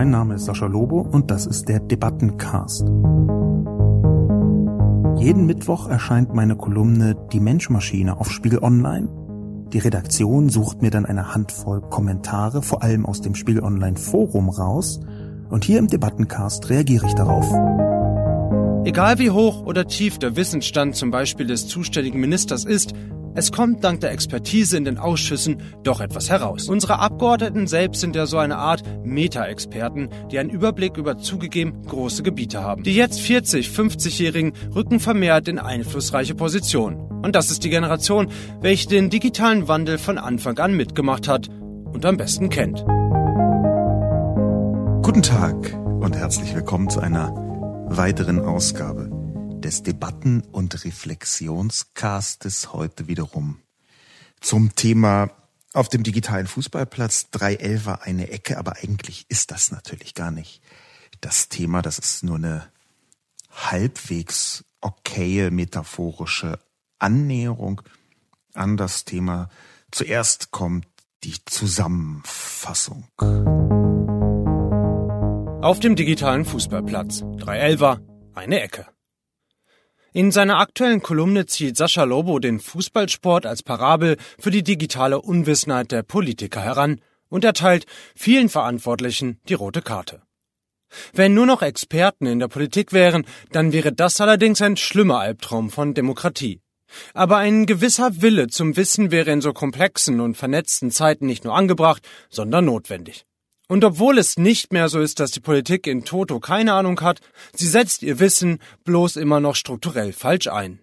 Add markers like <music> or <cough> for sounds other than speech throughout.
Mein Name ist Sascha Lobo und das ist der Debattencast. Jeden Mittwoch erscheint meine Kolumne Die Menschmaschine auf Spiegel Online. Die Redaktion sucht mir dann eine Handvoll Kommentare, vor allem aus dem Spiegel Online Forum raus, und hier im Debattencast reagiere ich darauf. Egal wie hoch oder tief der Wissensstand zum Beispiel des zuständigen Ministers ist, es kommt dank der Expertise in den Ausschüssen doch etwas heraus. Unsere Abgeordneten selbst sind ja so eine Art Meta-Experten, die einen Überblick über zugegeben große Gebiete haben. Die jetzt 40, 50-Jährigen rücken vermehrt in einflussreiche Positionen. Und das ist die Generation, welche den digitalen Wandel von Anfang an mitgemacht hat und am besten kennt. Guten Tag und herzlich willkommen zu einer weiteren Ausgabe des Debatten- und Reflexionscastes heute wiederum zum Thema auf dem digitalen Fußballplatz 311 war eine Ecke, aber eigentlich ist das natürlich gar nicht das Thema. Das ist nur eine halbwegs okaye metaphorische Annäherung an das Thema. Zuerst kommt die Zusammenfassung. Auf dem digitalen Fußballplatz 311 eine Ecke. In seiner aktuellen Kolumne zieht Sascha Lobo den Fußballsport als Parabel für die digitale Unwissenheit der Politiker heran und erteilt vielen Verantwortlichen die rote Karte. Wenn nur noch Experten in der Politik wären, dann wäre das allerdings ein schlimmer Albtraum von Demokratie. Aber ein gewisser Wille zum Wissen wäre in so komplexen und vernetzten Zeiten nicht nur angebracht, sondern notwendig. Und obwohl es nicht mehr so ist, dass die Politik in Toto keine Ahnung hat, sie setzt ihr Wissen bloß immer noch strukturell falsch ein.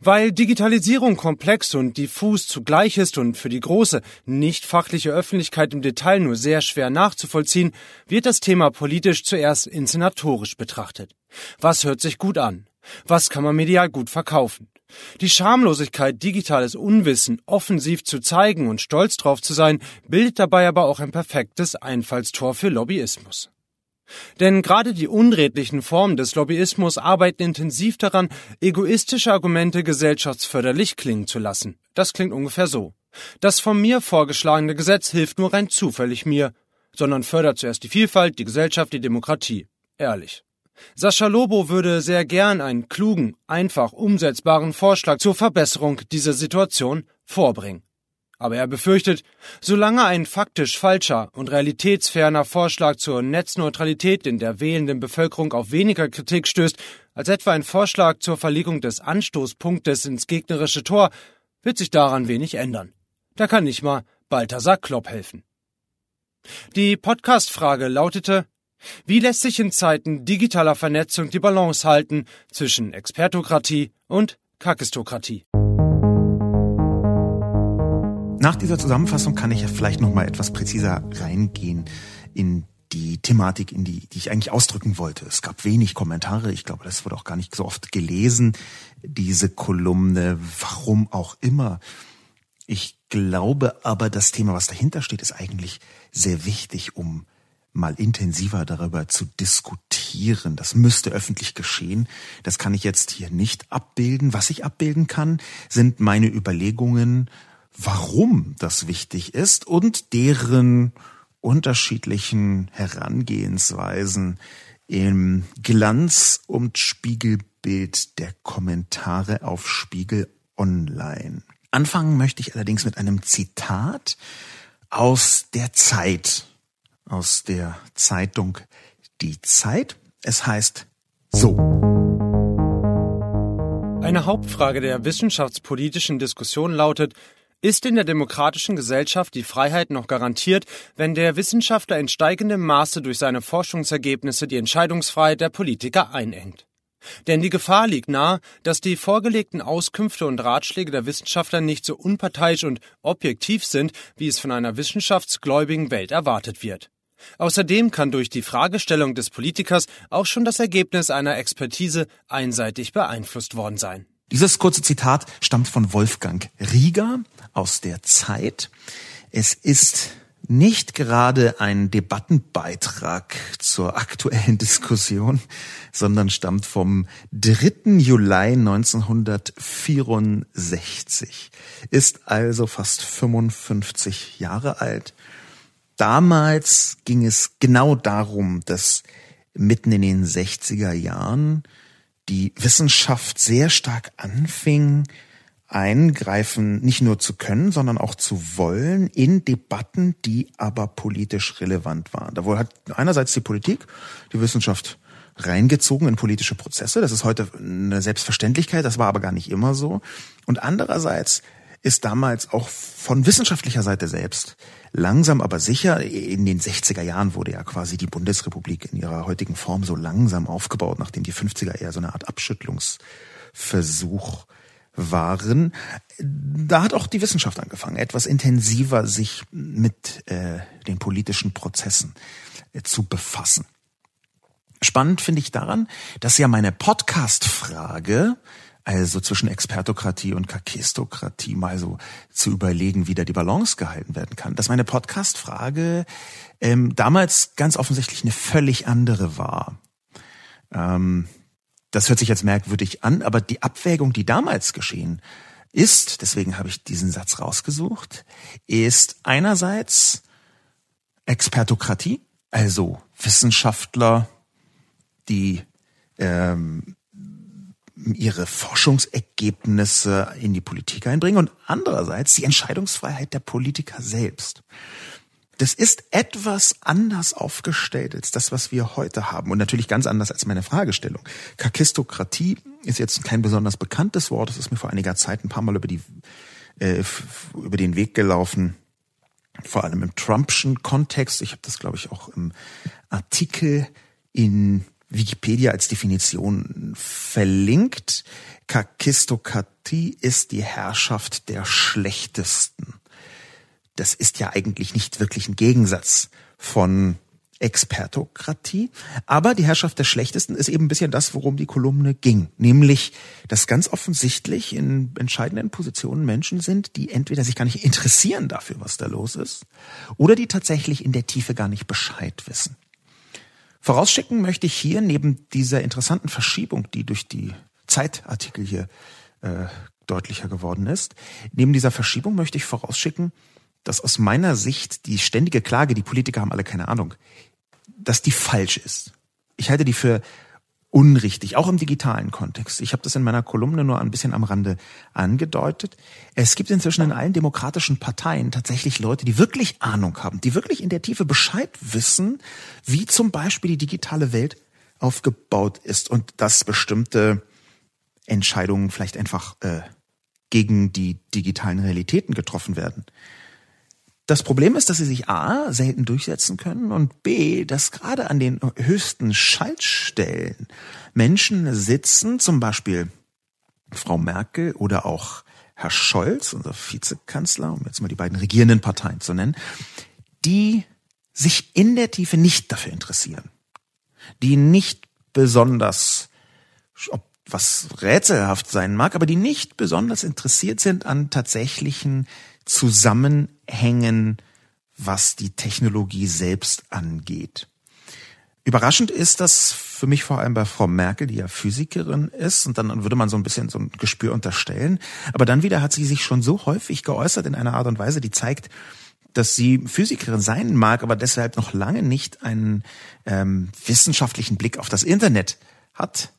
Weil Digitalisierung komplex und diffus zugleich ist und für die große, nicht fachliche Öffentlichkeit im Detail nur sehr schwer nachzuvollziehen, wird das Thema politisch zuerst inszenatorisch betrachtet. Was hört sich gut an? Was kann man medial gut verkaufen? Die Schamlosigkeit, digitales Unwissen offensiv zu zeigen und stolz drauf zu sein, bildet dabei aber auch ein perfektes Einfallstor für Lobbyismus. Denn gerade die unredlichen Formen des Lobbyismus arbeiten intensiv daran, egoistische Argumente gesellschaftsförderlich klingen zu lassen. Das klingt ungefähr so. Das von mir vorgeschlagene Gesetz hilft nur rein zufällig mir, sondern fördert zuerst die Vielfalt, die Gesellschaft, die Demokratie. Ehrlich. Sascha Lobo würde sehr gern einen klugen, einfach umsetzbaren Vorschlag zur Verbesserung dieser Situation vorbringen. Aber er befürchtet, solange ein faktisch falscher und realitätsferner Vorschlag zur Netzneutralität in der wählenden Bevölkerung auf weniger Kritik stößt, als etwa ein Vorschlag zur Verlegung des Anstoßpunktes ins gegnerische Tor, wird sich daran wenig ändern. Da kann nicht mal Balthasar Klopp helfen. Die Podcast-Frage lautete, wie lässt sich in Zeiten digitaler Vernetzung die Balance halten zwischen Expertokratie und Kakistokratie? Nach dieser Zusammenfassung kann ich ja vielleicht noch mal etwas präziser reingehen in die Thematik, in die, die ich eigentlich ausdrücken wollte. Es gab wenig Kommentare. Ich glaube, das wurde auch gar nicht so oft gelesen, diese Kolumne. Warum auch immer. Ich glaube aber, das Thema, was dahinter steht, ist eigentlich sehr wichtig, um mal intensiver darüber zu diskutieren. Das müsste öffentlich geschehen. Das kann ich jetzt hier nicht abbilden. Was ich abbilden kann, sind meine Überlegungen, warum das wichtig ist und deren unterschiedlichen Herangehensweisen im Glanz- und Spiegelbild der Kommentare auf Spiegel Online. Anfangen möchte ich allerdings mit einem Zitat aus der Zeit aus der Zeitung Die Zeit. Es heißt so. Eine Hauptfrage der wissenschaftspolitischen Diskussion lautet, ist in der demokratischen Gesellschaft die Freiheit noch garantiert, wenn der Wissenschaftler in steigendem Maße durch seine Forschungsergebnisse die Entscheidungsfreiheit der Politiker einengt? Denn die Gefahr liegt nahe, dass die vorgelegten Auskünfte und Ratschläge der Wissenschaftler nicht so unparteiisch und objektiv sind, wie es von einer wissenschaftsgläubigen Welt erwartet wird. Außerdem kann durch die Fragestellung des Politikers auch schon das Ergebnis einer Expertise einseitig beeinflusst worden sein. Dieses kurze Zitat stammt von Wolfgang Rieger aus der Zeit. Es ist nicht gerade ein Debattenbeitrag zur aktuellen Diskussion, sondern stammt vom 3. Juli 1964, ist also fast 55 Jahre alt damals ging es genau darum, dass mitten in den 60er Jahren die Wissenschaft sehr stark anfing, eingreifen nicht nur zu können, sondern auch zu wollen in Debatten, die aber politisch relevant waren. Da hat einerseits die Politik die Wissenschaft reingezogen in politische Prozesse. Das ist heute eine Selbstverständlichkeit, das war aber gar nicht immer so. Und andererseits ist damals auch von wissenschaftlicher Seite selbst langsam aber sicher, in den 60er Jahren wurde ja quasi die Bundesrepublik in ihrer heutigen Form so langsam aufgebaut, nachdem die 50er eher so eine Art Abschüttlungsversuch waren. Da hat auch die Wissenschaft angefangen, etwas intensiver sich mit äh, den politischen Prozessen äh, zu befassen. Spannend finde ich daran, dass ja meine Podcast-Frage also zwischen Expertokratie und Kakistokratie mal so zu überlegen, wie da die Balance gehalten werden kann. Dass meine Podcast-Frage ähm, damals ganz offensichtlich eine völlig andere war. Ähm, das hört sich jetzt merkwürdig an, aber die Abwägung, die damals geschehen ist, deswegen habe ich diesen Satz rausgesucht, ist einerseits Expertokratie, also Wissenschaftler, die ähm, ihre Forschungsergebnisse in die Politik einbringen und andererseits die Entscheidungsfreiheit der Politiker selbst. Das ist etwas anders aufgestellt als das, was wir heute haben und natürlich ganz anders als meine Fragestellung. Kakistokratie ist jetzt kein besonders bekanntes Wort. Das ist mir vor einiger Zeit ein paar Mal über die äh, über den Weg gelaufen, vor allem im Trumpschen Kontext. Ich habe das, glaube ich, auch im Artikel in Wikipedia als Definition verlinkt. Kakistokratie ist die Herrschaft der Schlechtesten. Das ist ja eigentlich nicht wirklich ein Gegensatz von Expertokratie. Aber die Herrschaft der Schlechtesten ist eben ein bisschen das, worum die Kolumne ging. Nämlich, dass ganz offensichtlich in entscheidenden Positionen Menschen sind, die entweder sich gar nicht interessieren dafür, was da los ist, oder die tatsächlich in der Tiefe gar nicht Bescheid wissen. Vorausschicken möchte ich hier neben dieser interessanten Verschiebung, die durch die Zeitartikel hier äh, deutlicher geworden ist, neben dieser Verschiebung möchte ich vorausschicken, dass aus meiner Sicht die ständige Klage, die Politiker haben alle keine Ahnung, dass die falsch ist. Ich halte die für unrichtig, auch im digitalen Kontext. Ich habe das in meiner Kolumne nur ein bisschen am Rande angedeutet. Es gibt inzwischen in allen demokratischen Parteien tatsächlich Leute, die wirklich Ahnung haben, die wirklich in der Tiefe Bescheid wissen, wie zum Beispiel die digitale Welt aufgebaut ist und dass bestimmte Entscheidungen vielleicht einfach äh, gegen die digitalen Realitäten getroffen werden. Das Problem ist, dass sie sich A selten durchsetzen können und B, dass gerade an den höchsten Schaltstellen Menschen sitzen, zum Beispiel Frau Merkel oder auch Herr Scholz, unser Vizekanzler, um jetzt mal die beiden regierenden Parteien zu nennen, die sich in der Tiefe nicht dafür interessieren, die nicht besonders, ob was rätselhaft sein mag, aber die nicht besonders interessiert sind an tatsächlichen Zusammenhängen, was die Technologie selbst angeht. Überraschend ist das für mich vor allem bei Frau Merkel, die ja Physikerin ist, und dann würde man so ein bisschen so ein Gespür unterstellen. Aber dann wieder hat sie sich schon so häufig geäußert in einer Art und Weise, die zeigt, dass sie Physikerin sein mag, aber deshalb noch lange nicht einen ähm, wissenschaftlichen Blick auf das Internet hat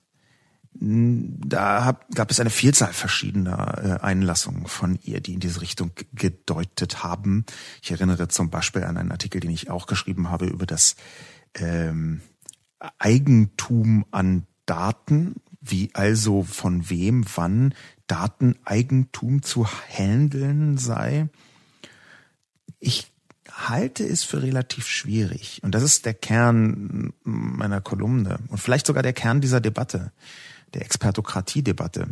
da hab, gab es eine Vielzahl verschiedener äh, Einlassungen von ihr, die in diese Richtung gedeutet haben. Ich erinnere zum Beispiel an einen Artikel, den ich auch geschrieben habe über das ähm, Eigentum an Daten, wie also von wem wann Dateneigentum zu handeln sei. Ich halte es für relativ schwierig. Und das ist der Kern meiner Kolumne und vielleicht sogar der Kern dieser Debatte der Expertokratie-Debatte.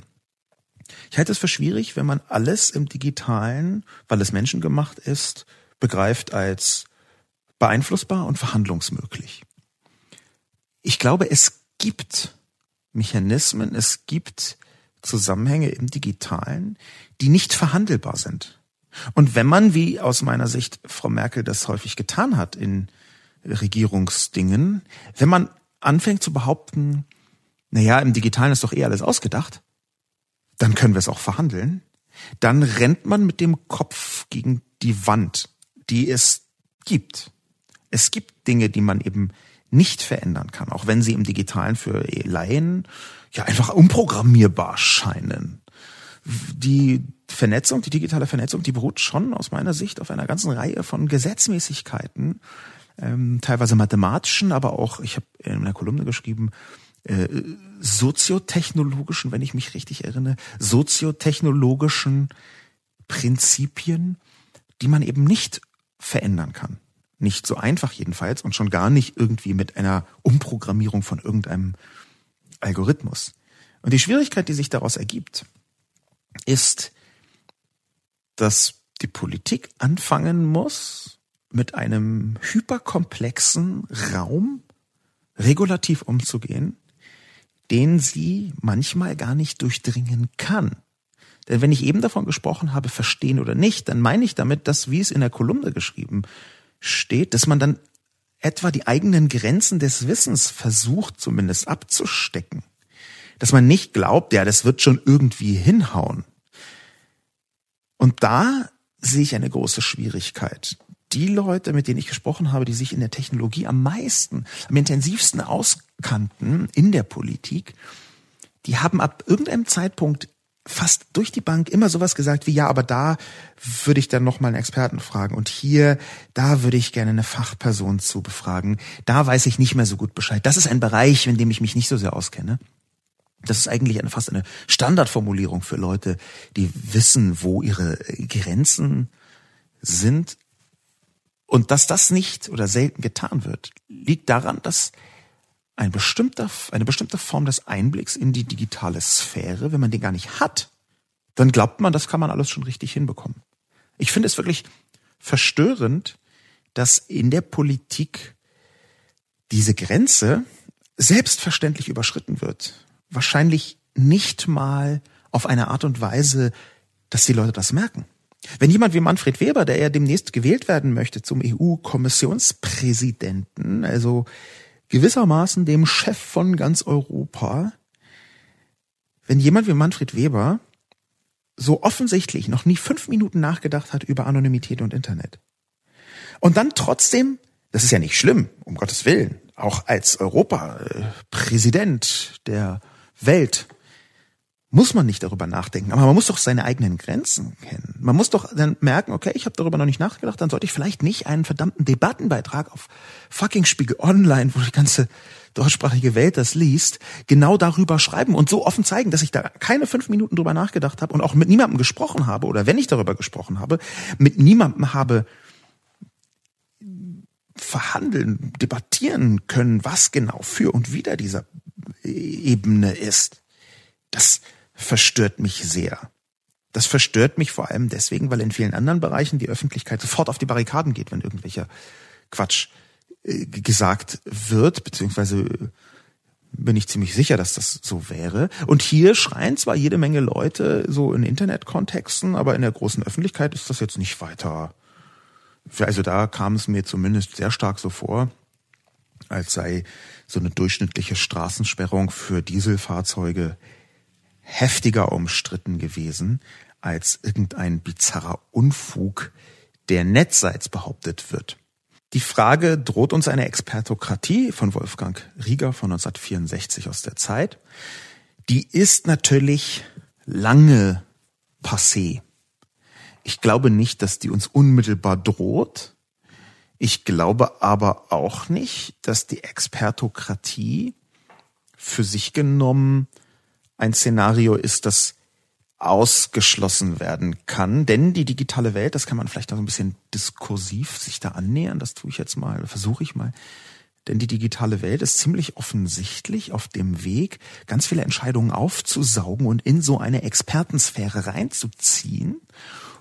Ich halte es für schwierig, wenn man alles im Digitalen, weil es menschengemacht ist, begreift als beeinflussbar und verhandlungsmöglich. Ich glaube, es gibt Mechanismen, es gibt Zusammenhänge im Digitalen, die nicht verhandelbar sind. Und wenn man, wie aus meiner Sicht Frau Merkel das häufig getan hat in Regierungsdingen, wenn man anfängt zu behaupten, naja, im Digitalen ist doch eh alles ausgedacht, dann können wir es auch verhandeln. Dann rennt man mit dem Kopf gegen die Wand, die es gibt. Es gibt Dinge, die man eben nicht verändern kann, auch wenn sie im Digitalen für Laien ja einfach umprogrammierbar scheinen. Die Vernetzung, die digitale Vernetzung, die beruht schon aus meiner Sicht auf einer ganzen Reihe von Gesetzmäßigkeiten, ähm, teilweise mathematischen, aber auch, ich habe in einer Kolumne geschrieben, äh, soziotechnologischen, wenn ich mich richtig erinnere, soziotechnologischen Prinzipien, die man eben nicht verändern kann. Nicht so einfach jedenfalls und schon gar nicht irgendwie mit einer Umprogrammierung von irgendeinem Algorithmus. Und die Schwierigkeit, die sich daraus ergibt, ist, dass die Politik anfangen muss, mit einem hyperkomplexen Raum regulativ umzugehen, den sie manchmal gar nicht durchdringen kann. Denn wenn ich eben davon gesprochen habe, verstehen oder nicht, dann meine ich damit, dass, wie es in der Kolumne geschrieben steht, dass man dann etwa die eigenen Grenzen des Wissens versucht zumindest abzustecken. Dass man nicht glaubt, ja, das wird schon irgendwie hinhauen. Und da sehe ich eine große Schwierigkeit. Die Leute, mit denen ich gesprochen habe, die sich in der Technologie am meisten, am intensivsten auskannten in der Politik, die haben ab irgendeinem Zeitpunkt fast durch die Bank immer sowas gesagt wie, ja, aber da würde ich dann nochmal einen Experten fragen und hier, da würde ich gerne eine Fachperson zu befragen. Da weiß ich nicht mehr so gut Bescheid. Das ist ein Bereich, in dem ich mich nicht so sehr auskenne. Das ist eigentlich eine, fast eine Standardformulierung für Leute, die wissen, wo ihre Grenzen sind. Und dass das nicht oder selten getan wird, liegt daran, dass ein bestimmter, eine bestimmte Form des Einblicks in die digitale Sphäre, wenn man den gar nicht hat, dann glaubt man, das kann man alles schon richtig hinbekommen. Ich finde es wirklich verstörend, dass in der Politik diese Grenze selbstverständlich überschritten wird. Wahrscheinlich nicht mal auf eine Art und Weise, dass die Leute das merken. Wenn jemand wie Manfred Weber, der ja demnächst gewählt werden möchte zum EU-Kommissionspräsidenten, also gewissermaßen dem Chef von ganz Europa, wenn jemand wie Manfred Weber so offensichtlich noch nie fünf Minuten nachgedacht hat über Anonymität und Internet. Und dann trotzdem, das ist ja nicht schlimm, um Gottes Willen, auch als Europa-Präsident der Welt muss man nicht darüber nachdenken, aber man muss doch seine eigenen Grenzen kennen. Man muss doch dann merken, okay, ich habe darüber noch nicht nachgedacht, dann sollte ich vielleicht nicht einen verdammten Debattenbeitrag auf fucking Spiegel Online, wo die ganze deutschsprachige Welt das liest, genau darüber schreiben und so offen zeigen, dass ich da keine fünf Minuten drüber nachgedacht habe und auch mit niemandem gesprochen habe oder wenn ich darüber gesprochen habe, mit niemandem habe verhandeln, debattieren können, was genau für und wider dieser Ebene ist. Das verstört mich sehr. Das verstört mich vor allem deswegen, weil in vielen anderen Bereichen die Öffentlichkeit sofort auf die Barrikaden geht, wenn irgendwelcher Quatsch äh, gesagt wird, beziehungsweise äh, bin ich ziemlich sicher, dass das so wäre. Und hier schreien zwar jede Menge Leute so in Internetkontexten, aber in der großen Öffentlichkeit ist das jetzt nicht weiter. Also da kam es mir zumindest sehr stark so vor, als sei so eine durchschnittliche Straßensperrung für Dieselfahrzeuge heftiger umstritten gewesen als irgendein bizarrer Unfug, der nettseits behauptet wird. Die Frage, droht uns eine Expertokratie von Wolfgang Rieger von 1964 aus der Zeit, die ist natürlich lange passé. Ich glaube nicht, dass die uns unmittelbar droht. Ich glaube aber auch nicht, dass die Expertokratie für sich genommen ein Szenario ist, das ausgeschlossen werden kann. Denn die digitale Welt, das kann man vielleicht auch ein bisschen diskursiv sich da annähern, das tue ich jetzt mal, versuche ich mal. Denn die digitale Welt ist ziemlich offensichtlich auf dem Weg, ganz viele Entscheidungen aufzusaugen und in so eine Expertensphäre reinzuziehen,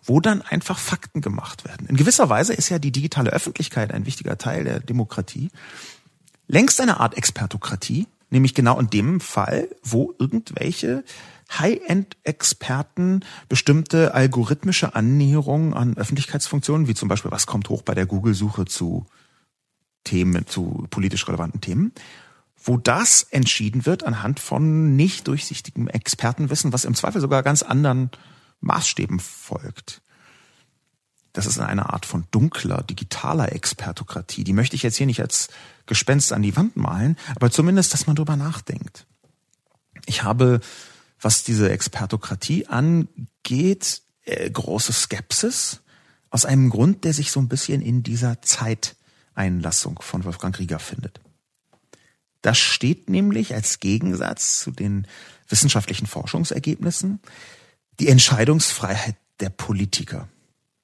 wo dann einfach Fakten gemacht werden. In gewisser Weise ist ja die digitale Öffentlichkeit ein wichtiger Teil der Demokratie. Längst eine Art Expertokratie, Nämlich genau in dem Fall, wo irgendwelche High-End-Experten bestimmte algorithmische Annäherungen an Öffentlichkeitsfunktionen, wie zum Beispiel, was kommt hoch bei der Google-Suche zu Themen, zu politisch relevanten Themen, wo das entschieden wird anhand von nicht durchsichtigem Expertenwissen, was im Zweifel sogar ganz anderen Maßstäben folgt. das ist eine Art von dunkler, digitaler Expertokratie. Die möchte ich jetzt hier nicht als Gespenst an die Wand malen, aber zumindest, dass man drüber nachdenkt. Ich habe, was diese Expertokratie angeht, äh, große Skepsis aus einem Grund, der sich so ein bisschen in dieser Zeiteinlassung von Wolfgang Rieger findet. Das steht nämlich als Gegensatz zu den wissenschaftlichen Forschungsergebnissen die Entscheidungsfreiheit der Politiker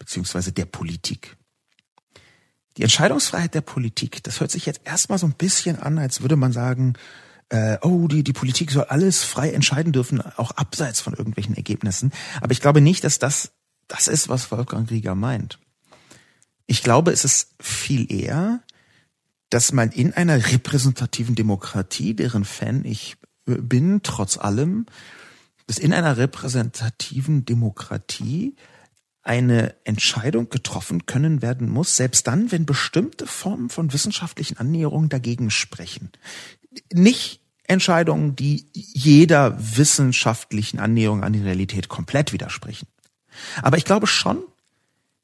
beziehungsweise der Politik. Die Entscheidungsfreiheit der Politik, das hört sich jetzt erstmal so ein bisschen an, als würde man sagen, äh, oh, die, die Politik soll alles frei entscheiden dürfen, auch abseits von irgendwelchen Ergebnissen. Aber ich glaube nicht, dass das das ist, was Wolfgang Rieger meint. Ich glaube, es ist viel eher, dass man in einer repräsentativen Demokratie, deren Fan ich bin, trotz allem, dass in einer repräsentativen Demokratie eine Entscheidung getroffen können werden muss, selbst dann, wenn bestimmte Formen von wissenschaftlichen Annäherungen dagegen sprechen. Nicht Entscheidungen, die jeder wissenschaftlichen Annäherung an die Realität komplett widersprechen. Aber ich glaube schon,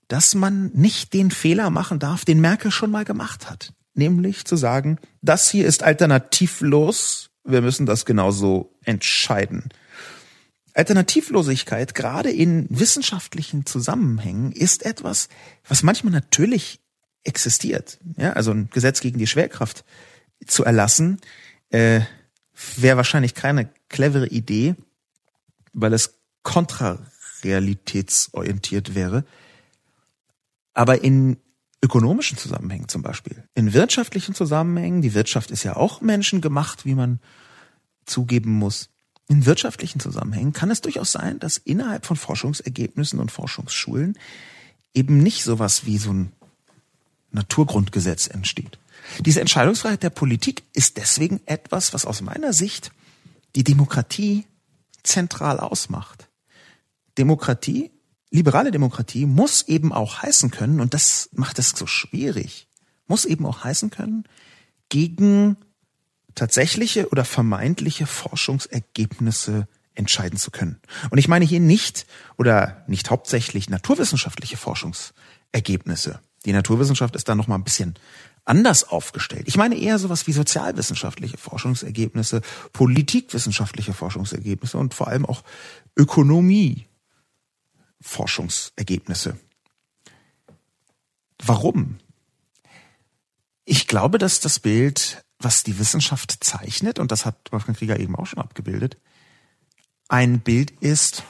dass man nicht den Fehler machen darf, den Merkel schon mal gemacht hat. Nämlich zu sagen, das hier ist alternativlos, wir müssen das genauso entscheiden. Alternativlosigkeit, gerade in wissenschaftlichen Zusammenhängen, ist etwas, was manchmal natürlich existiert. Ja, also ein Gesetz gegen die Schwerkraft zu erlassen, äh, wäre wahrscheinlich keine clevere Idee, weil es kontrarealitätsorientiert wäre. Aber in ökonomischen Zusammenhängen zum Beispiel, in wirtschaftlichen Zusammenhängen, die Wirtschaft ist ja auch menschengemacht, wie man zugeben muss, in wirtschaftlichen Zusammenhängen kann es durchaus sein, dass innerhalb von Forschungsergebnissen und Forschungsschulen eben nicht sowas wie so ein Naturgrundgesetz entsteht. Diese Entscheidungsfreiheit der Politik ist deswegen etwas, was aus meiner Sicht die Demokratie zentral ausmacht. Demokratie, liberale Demokratie muss eben auch heißen können, und das macht es so schwierig, muss eben auch heißen können, gegen tatsächliche oder vermeintliche Forschungsergebnisse entscheiden zu können. Und ich meine hier nicht oder nicht hauptsächlich naturwissenschaftliche Forschungsergebnisse. Die Naturwissenschaft ist da noch mal ein bisschen anders aufgestellt. Ich meine eher sowas wie sozialwissenschaftliche Forschungsergebnisse, politikwissenschaftliche Forschungsergebnisse und vor allem auch Ökonomie Forschungsergebnisse. Warum? Ich glaube, dass das Bild was die Wissenschaft zeichnet, und das hat Wolfgang Krieger eben auch schon abgebildet, ein Bild ist,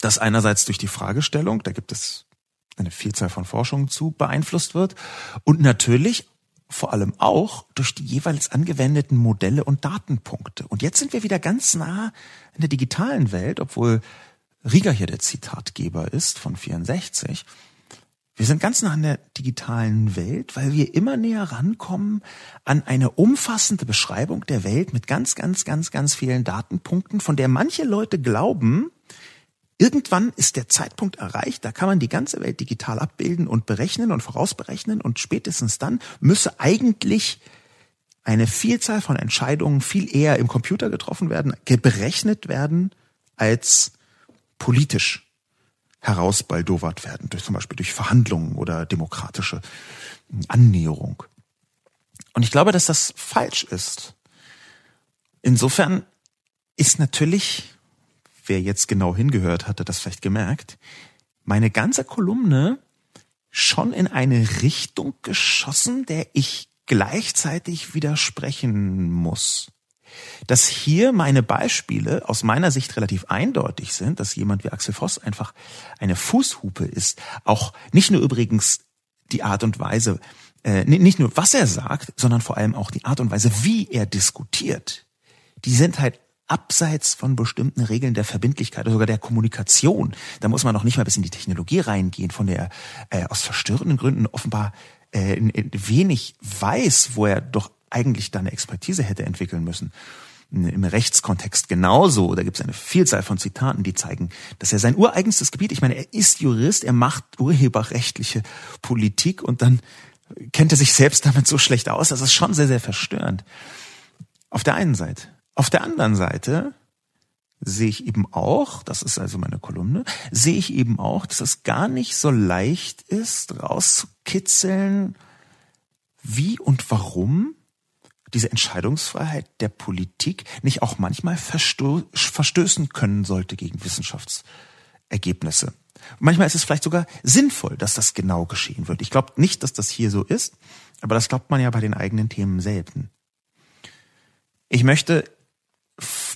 das einerseits durch die Fragestellung, da gibt es eine Vielzahl von Forschungen zu, beeinflusst wird und natürlich vor allem auch durch die jeweils angewendeten Modelle und Datenpunkte. Und jetzt sind wir wieder ganz nah in der digitalen Welt, obwohl Rieger hier der Zitatgeber ist von 64. Wir sind ganz nah an der digitalen Welt, weil wir immer näher rankommen an eine umfassende Beschreibung der Welt mit ganz, ganz, ganz, ganz vielen Datenpunkten, von der manche Leute glauben, irgendwann ist der Zeitpunkt erreicht, da kann man die ganze Welt digital abbilden und berechnen und vorausberechnen und spätestens dann müsse eigentlich eine Vielzahl von Entscheidungen viel eher im Computer getroffen werden, berechnet werden, als politisch herausbaldowert werden, durch zum Beispiel durch Verhandlungen oder demokratische Annäherung. Und ich glaube, dass das falsch ist. Insofern ist natürlich, wer jetzt genau hingehört hatte, das vielleicht gemerkt, meine ganze Kolumne schon in eine Richtung geschossen, der ich gleichzeitig widersprechen muss dass hier meine Beispiele aus meiner Sicht relativ eindeutig sind, dass jemand wie Axel Voss einfach eine Fußhupe ist. Auch nicht nur übrigens die Art und Weise, äh, nicht nur was er sagt, sondern vor allem auch die Art und Weise, wie er diskutiert. Die sind halt abseits von bestimmten Regeln der Verbindlichkeit oder sogar der Kommunikation. Da muss man noch nicht mal bis in die Technologie reingehen, von der äh, aus verstörenden Gründen offenbar äh, wenig weiß, wo er doch eigentlich da eine Expertise hätte entwickeln müssen. Im Rechtskontext genauso. Da gibt es eine Vielzahl von Zitaten, die zeigen, dass er sein ureigenstes Gebiet, ich meine, er ist Jurist, er macht urheberrechtliche Politik und dann kennt er sich selbst damit so schlecht aus. Das ist schon sehr, sehr verstörend. Auf der einen Seite. Auf der anderen Seite sehe ich eben auch, das ist also meine Kolumne, sehe ich eben auch, dass es gar nicht so leicht ist, rauszukitzeln, wie und warum diese Entscheidungsfreiheit der Politik nicht auch manchmal versto verstößen können sollte gegen Wissenschaftsergebnisse. Manchmal ist es vielleicht sogar sinnvoll, dass das genau geschehen wird. Ich glaube nicht, dass das hier so ist, aber das glaubt man ja bei den eigenen Themen selten. Ich möchte,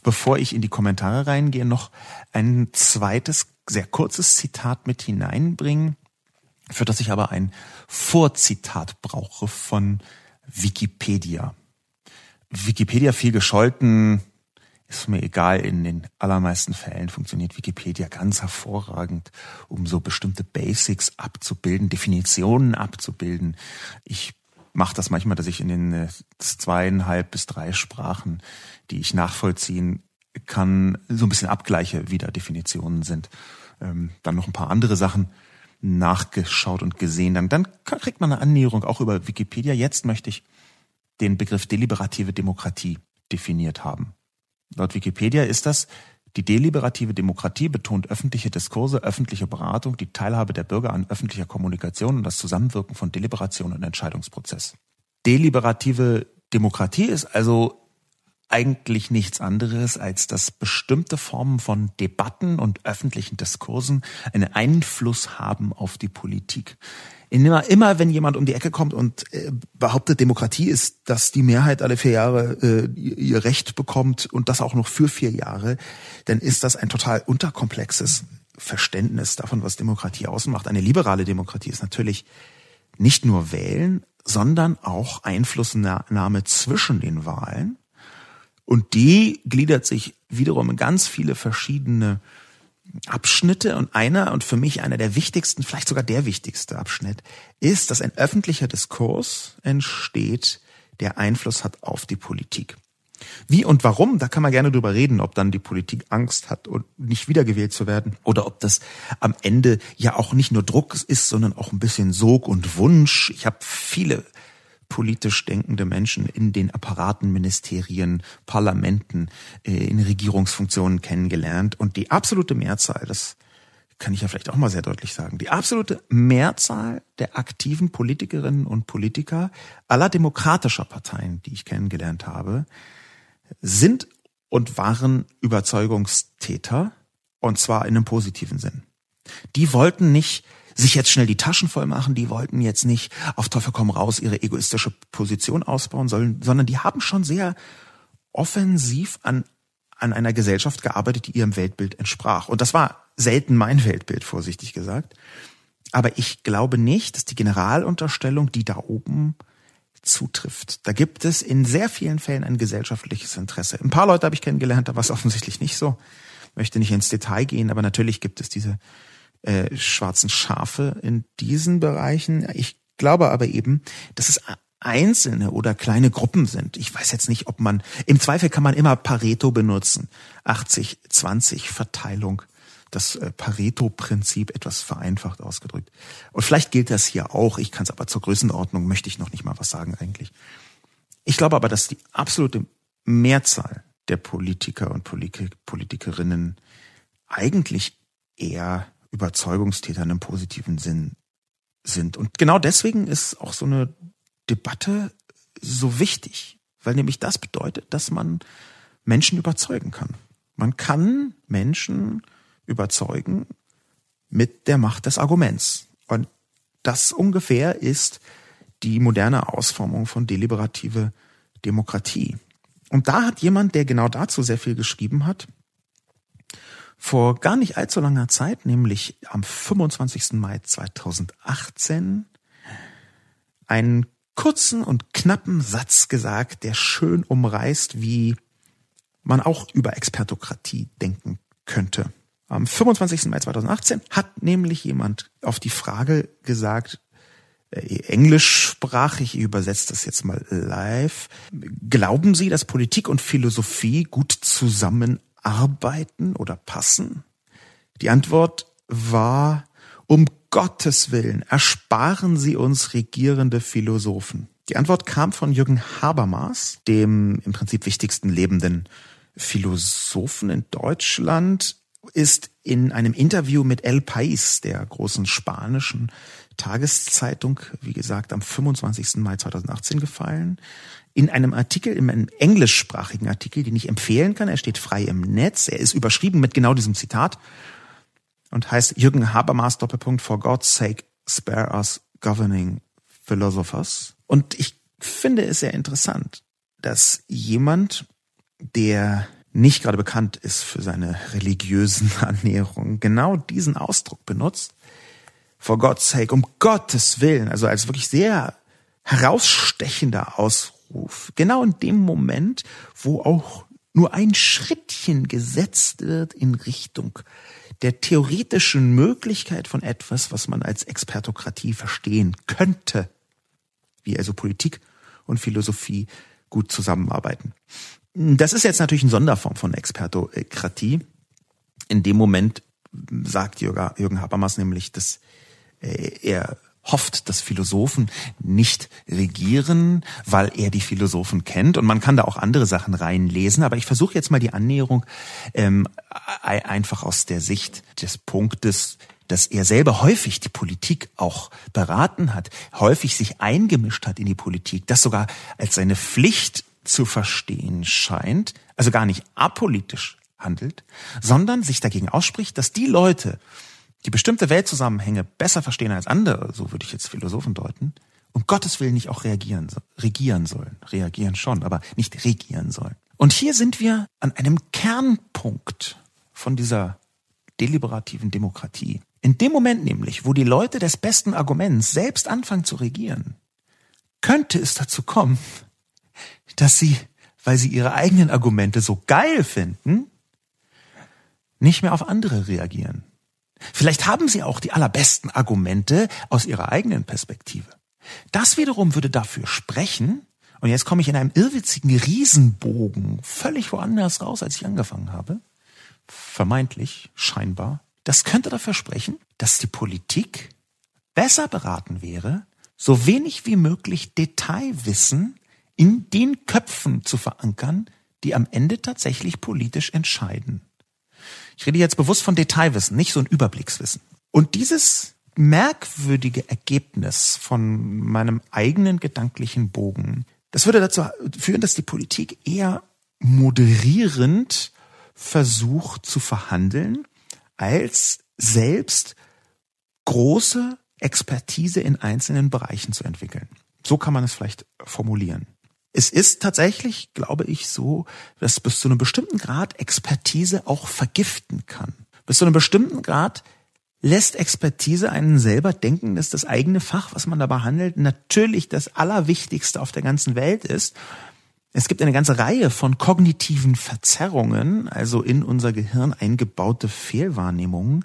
bevor ich in die Kommentare reingehe, noch ein zweites, sehr kurzes Zitat mit hineinbringen, für das ich aber ein Vorzitat brauche von Wikipedia. Wikipedia viel gescholten, ist mir egal, in den allermeisten Fällen funktioniert Wikipedia ganz hervorragend, um so bestimmte Basics abzubilden, Definitionen abzubilden. Ich mache das manchmal, dass ich in den äh, zweieinhalb bis drei Sprachen, die ich nachvollziehen kann, so ein bisschen abgleiche, wie da Definitionen sind. Ähm, dann noch ein paar andere Sachen nachgeschaut und gesehen. Dann, dann kriegt man eine Annäherung auch über Wikipedia. Jetzt möchte ich den Begriff deliberative Demokratie definiert haben. Laut Wikipedia ist das die deliberative Demokratie betont öffentliche Diskurse, öffentliche Beratung, die Teilhabe der Bürger an öffentlicher Kommunikation und das Zusammenwirken von Deliberation und Entscheidungsprozess. Deliberative Demokratie ist also eigentlich nichts anderes, als dass bestimmte Formen von Debatten und öffentlichen Diskursen einen Einfluss haben auf die Politik. Immer, immer wenn jemand um die Ecke kommt und äh, behauptet, Demokratie ist, dass die Mehrheit alle vier Jahre äh, ihr Recht bekommt und das auch noch für vier Jahre, dann ist das ein total unterkomplexes Verständnis davon, was Demokratie ausmacht. Eine liberale Demokratie ist natürlich nicht nur Wählen, sondern auch Einflussnahme zwischen den Wahlen. Und die gliedert sich wiederum in ganz viele verschiedene Abschnitte und einer und für mich einer der wichtigsten, vielleicht sogar der wichtigste Abschnitt ist, dass ein öffentlicher Diskurs entsteht, der Einfluss hat auf die Politik. Wie und warum, da kann man gerne drüber reden, ob dann die Politik Angst hat und nicht wiedergewählt zu werden oder ob das am Ende ja auch nicht nur Druck ist, sondern auch ein bisschen Sog und Wunsch. Ich habe viele politisch denkende Menschen in den Apparaten, Ministerien, Parlamenten, äh, in Regierungsfunktionen kennengelernt. Und die absolute Mehrzahl, das kann ich ja vielleicht auch mal sehr deutlich sagen, die absolute Mehrzahl der aktiven Politikerinnen und Politiker aller demokratischer Parteien, die ich kennengelernt habe, sind und waren Überzeugungstäter, und zwar in einem positiven Sinn. Die wollten nicht sich jetzt schnell die Taschen voll machen, die wollten jetzt nicht auf Teufel komm raus ihre egoistische Position ausbauen sollen, sondern die haben schon sehr offensiv an, an einer Gesellschaft gearbeitet, die ihrem Weltbild entsprach. Und das war selten mein Weltbild, vorsichtig gesagt. Aber ich glaube nicht, dass die Generalunterstellung, die da oben zutrifft. Da gibt es in sehr vielen Fällen ein gesellschaftliches Interesse. Ein paar Leute habe ich kennengelernt, da war es <laughs> offensichtlich nicht so. Möchte nicht ins Detail gehen, aber natürlich gibt es diese äh, schwarzen Schafe in diesen Bereichen. Ich glaube aber eben, dass es einzelne oder kleine Gruppen sind. Ich weiß jetzt nicht, ob man, im Zweifel kann man immer Pareto benutzen. 80-20 Verteilung. Das äh, Pareto-Prinzip etwas vereinfacht ausgedrückt. Und vielleicht gilt das hier auch. Ich kann es aber zur Größenordnung möchte ich noch nicht mal was sagen eigentlich. Ich glaube aber, dass die absolute Mehrzahl der Politiker und Politikerinnen eigentlich eher Überzeugungstätern im positiven Sinn sind. Und genau deswegen ist auch so eine Debatte so wichtig, weil nämlich das bedeutet, dass man Menschen überzeugen kann. Man kann Menschen überzeugen mit der Macht des Arguments. Und das ungefähr ist die moderne Ausformung von deliberative Demokratie. Und da hat jemand, der genau dazu sehr viel geschrieben hat, vor gar nicht allzu langer Zeit, nämlich am 25. Mai 2018, einen kurzen und knappen Satz gesagt, der schön umreißt, wie man auch über Expertokratie denken könnte. Am 25. Mai 2018 hat nämlich jemand auf die Frage gesagt, äh, englischsprachig, ich übersetze das jetzt mal live. Glauben Sie, dass Politik und Philosophie gut zusammen arbeiten oder passen? Die Antwort war, um Gottes Willen, ersparen Sie uns regierende Philosophen. Die Antwort kam von Jürgen Habermas, dem im Prinzip wichtigsten lebenden Philosophen in Deutschland ist in einem Interview mit El País, der großen spanischen Tageszeitung, wie gesagt, am 25. Mai 2018 gefallen. In einem Artikel, in einem englischsprachigen Artikel, den ich empfehlen kann, er steht frei im Netz, er ist überschrieben mit genau diesem Zitat und heißt Jürgen Habermas Doppelpunkt For God's sake spare us governing philosophers. Und ich finde es sehr interessant, dass jemand, der nicht gerade bekannt ist für seine religiösen <laughs> Annäherungen, genau diesen Ausdruck benutzt. For God's sake, um Gottes Willen, also als wirklich sehr herausstechender Ausruf. Genau in dem Moment, wo auch nur ein Schrittchen gesetzt wird in Richtung der theoretischen Möglichkeit von etwas, was man als Expertokratie verstehen könnte, wie also Politik und Philosophie gut zusammenarbeiten. Das ist jetzt natürlich eine Sonderform von Expertokratie. In dem Moment sagt Jürgen Habermas nämlich, dass er hofft, dass Philosophen nicht regieren, weil er die Philosophen kennt. Und man kann da auch andere Sachen reinlesen. Aber ich versuche jetzt mal die Annäherung ähm, einfach aus der Sicht des Punktes, dass er selber häufig die Politik auch beraten hat, häufig sich eingemischt hat in die Politik, das sogar als seine Pflicht zu verstehen scheint, also gar nicht apolitisch handelt, sondern sich dagegen ausspricht, dass die Leute, die bestimmte Weltzusammenhänge besser verstehen als andere, so würde ich jetzt Philosophen deuten, um Gottes Willen nicht auch reagieren, regieren sollen. Reagieren schon, aber nicht regieren sollen. Und hier sind wir an einem Kernpunkt von dieser deliberativen Demokratie. In dem Moment nämlich, wo die Leute des besten Arguments selbst anfangen zu regieren, könnte es dazu kommen, dass sie, weil sie ihre eigenen Argumente so geil finden, nicht mehr auf andere reagieren. Vielleicht haben sie auch die allerbesten Argumente aus ihrer eigenen Perspektive. Das wiederum würde dafür sprechen, und jetzt komme ich in einem irrwitzigen Riesenbogen völlig woanders raus, als ich angefangen habe, vermeintlich, scheinbar, das könnte dafür sprechen, dass die Politik besser beraten wäre, so wenig wie möglich Detailwissen in den Köpfen zu verankern, die am Ende tatsächlich politisch entscheiden. Ich rede jetzt bewusst von Detailwissen, nicht so ein Überblickswissen. Und dieses merkwürdige Ergebnis von meinem eigenen gedanklichen Bogen, das würde dazu führen, dass die Politik eher moderierend versucht zu verhandeln, als selbst große Expertise in einzelnen Bereichen zu entwickeln. So kann man es vielleicht formulieren. Es ist tatsächlich, glaube ich, so, dass bis zu einem bestimmten Grad Expertise auch vergiften kann. Bis zu einem bestimmten Grad lässt Expertise einen selber denken, dass das eigene Fach, was man da behandelt, natürlich das Allerwichtigste auf der ganzen Welt ist. Es gibt eine ganze Reihe von kognitiven Verzerrungen, also in unser Gehirn eingebaute Fehlwahrnehmungen,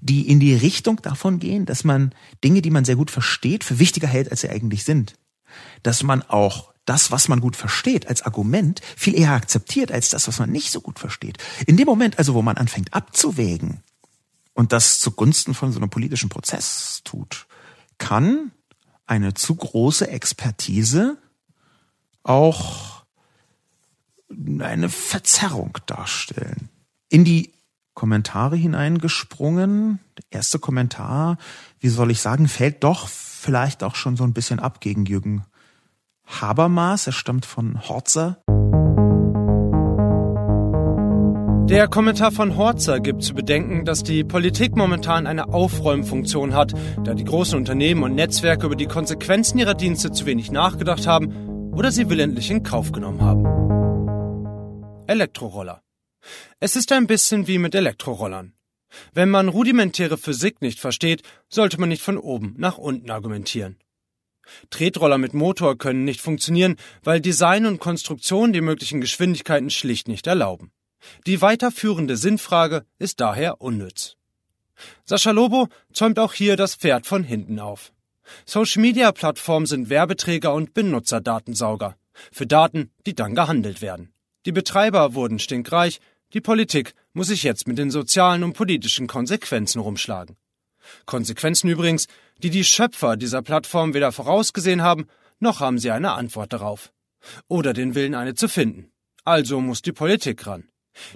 die in die Richtung davon gehen, dass man Dinge, die man sehr gut versteht, für wichtiger hält, als sie eigentlich sind. Dass man auch das, was man gut versteht, als Argument viel eher akzeptiert als das, was man nicht so gut versteht. In dem Moment also, wo man anfängt abzuwägen und das zugunsten von so einem politischen Prozess tut, kann eine zu große Expertise auch eine Verzerrung darstellen. In die Kommentare hineingesprungen. Der erste Kommentar, wie soll ich sagen, fällt doch vielleicht auch schon so ein bisschen ab gegen Jürgen Habermas, er stammt von Horzer. Der Kommentar von Horzer gibt zu bedenken, dass die Politik momentan eine Aufräumfunktion hat, da die großen Unternehmen und Netzwerke über die Konsequenzen ihrer Dienste zu wenig nachgedacht haben oder sie willentlich in Kauf genommen haben. Elektroroller. Es ist ein bisschen wie mit Elektrorollern. Wenn man rudimentäre Physik nicht versteht, sollte man nicht von oben nach unten argumentieren. Tretroller mit Motor können nicht funktionieren, weil Design und Konstruktion die möglichen Geschwindigkeiten schlicht nicht erlauben. Die weiterführende Sinnfrage ist daher unnütz. Sascha Lobo zäumt auch hier das Pferd von hinten auf. Social-Media-Plattformen sind Werbeträger und Benutzerdatensauger für Daten, die dann gehandelt werden. Die Betreiber wurden stinkreich, die Politik muss sich jetzt mit den sozialen und politischen Konsequenzen rumschlagen. Konsequenzen übrigens, die die Schöpfer dieser Plattform weder vorausgesehen haben, noch haben sie eine Antwort darauf. Oder den Willen, eine zu finden. Also muss die Politik ran.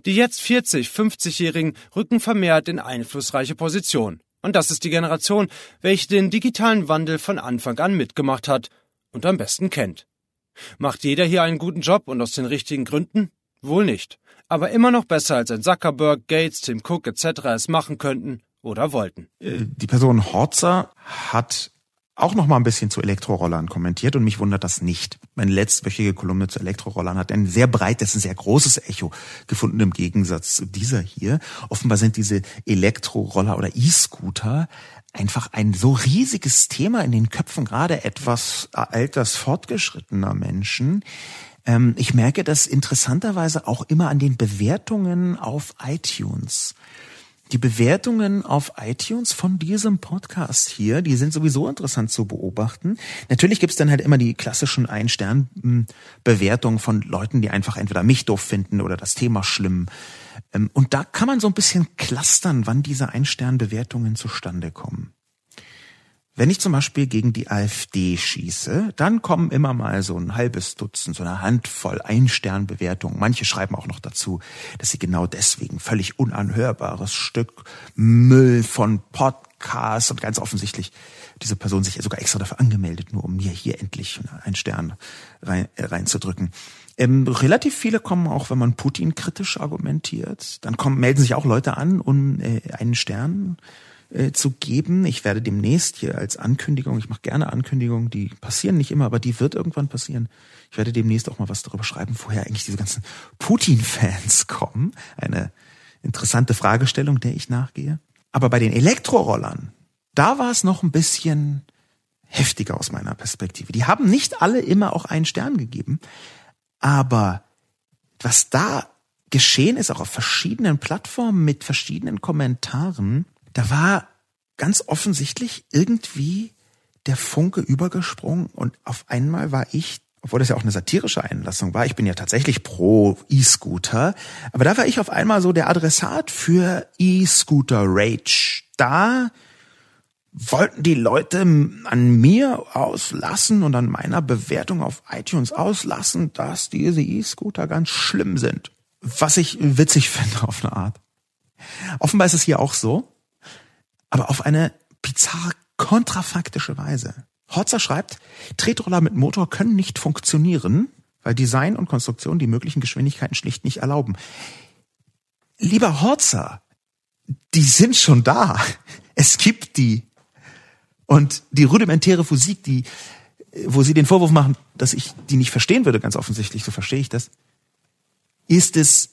Die jetzt 40, 50-Jährigen rücken vermehrt in einflussreiche Positionen. Und das ist die Generation, welche den digitalen Wandel von Anfang an mitgemacht hat und am besten kennt. Macht jeder hier einen guten Job und aus den richtigen Gründen? Wohl nicht. Aber immer noch besser als ein Zuckerberg, Gates, Tim Cook etc. es machen könnten oder wollten. Äh, die Person Horzer hat auch noch mal ein bisschen zu Elektrorollern kommentiert und mich wundert das nicht. Meine letztwöchige Kolumne zu Elektrorollern hat ein sehr breites, ein sehr großes Echo gefunden im Gegensatz zu dieser hier. Offenbar sind diese Elektroroller oder E-Scooter einfach ein so riesiges Thema in den Köpfen gerade etwas alters fortgeschrittener Menschen. Ähm, ich merke das interessanterweise auch immer an den Bewertungen auf iTunes. Die Bewertungen auf iTunes von diesem Podcast hier, die sind sowieso interessant zu beobachten. Natürlich gibt's dann halt immer die klassischen Ein-Stern-Bewertungen von Leuten, die einfach entweder mich doof finden oder das Thema schlimm. Ähm, und da kann man so ein bisschen clustern, wann diese Ein-Stern-Bewertungen zustande kommen. Wenn ich zum Beispiel gegen die AfD schieße, dann kommen immer mal so ein halbes Dutzend, so eine Handvoll Ein-Stern-Bewertungen. Manche schreiben auch noch dazu, dass sie genau deswegen völlig unanhörbares Stück Müll von Podcasts und ganz offensichtlich diese Person sich sogar extra dafür angemeldet, nur um mir hier endlich einen Stern rein, äh, reinzudrücken. Ähm, relativ viele kommen auch, wenn man Putin kritisch argumentiert. Dann kommen, melden sich auch Leute an, um äh, einen Stern äh, zu geben. Ich werde demnächst hier als Ankündigung, ich mache gerne Ankündigungen, die passieren nicht immer, aber die wird irgendwann passieren. Ich werde demnächst auch mal was darüber schreiben, woher eigentlich diese ganzen Putin-Fans <laughs> kommen. Eine interessante Fragestellung, der ich nachgehe. Aber bei den Elektrorollern, da war es noch ein bisschen heftiger aus meiner Perspektive. Die haben nicht alle immer auch einen Stern gegeben, aber was da geschehen ist, auch auf verschiedenen Plattformen mit verschiedenen Kommentaren, da war ganz offensichtlich irgendwie der Funke übergesprungen und auf einmal war ich, obwohl das ja auch eine satirische Einlassung war, ich bin ja tatsächlich pro E-Scooter, aber da war ich auf einmal so der Adressat für E-Scooter Rage. Da wollten die Leute an mir auslassen und an meiner Bewertung auf iTunes auslassen, dass diese E-Scooter ganz schlimm sind. Was ich witzig <laughs> finde auf eine Art. Offenbar ist es hier auch so, aber auf eine bizarre kontrafaktische Weise. Horzer schreibt, Tretroller mit Motor können nicht funktionieren, weil Design und Konstruktion die möglichen Geschwindigkeiten schlicht nicht erlauben. Lieber Horzer, die sind schon da. Es gibt die. Und die rudimentäre Physik, die, wo sie den Vorwurf machen, dass ich die nicht verstehen würde, ganz offensichtlich, so verstehe ich das, ist es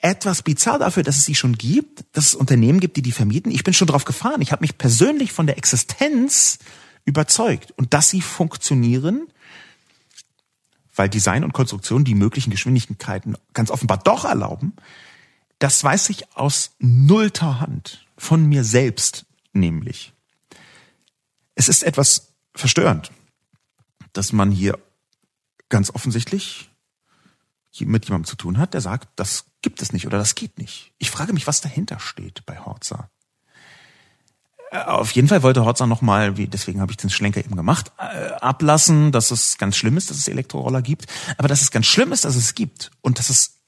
etwas bizarr dafür, dass es sie schon gibt, dass es Unternehmen gibt, die die vermieten. Ich bin schon drauf gefahren. Ich habe mich persönlich von der Existenz überzeugt und dass sie funktionieren, weil Design und Konstruktion die möglichen Geschwindigkeiten ganz offenbar doch erlauben. Das weiß ich aus nullter Hand von mir selbst nämlich. Es ist etwas verstörend, dass man hier ganz offensichtlich mit jemandem zu tun hat, der sagt, das gibt es nicht oder das geht nicht. Ich frage mich, was dahinter steht bei Horza. Äh, auf jeden Fall wollte Horza nochmal, deswegen habe ich den Schlenker eben gemacht, äh, ablassen, dass es ganz schlimm ist, dass es Elektroroller gibt, aber dass es ganz schlimm ist, dass es gibt und dass es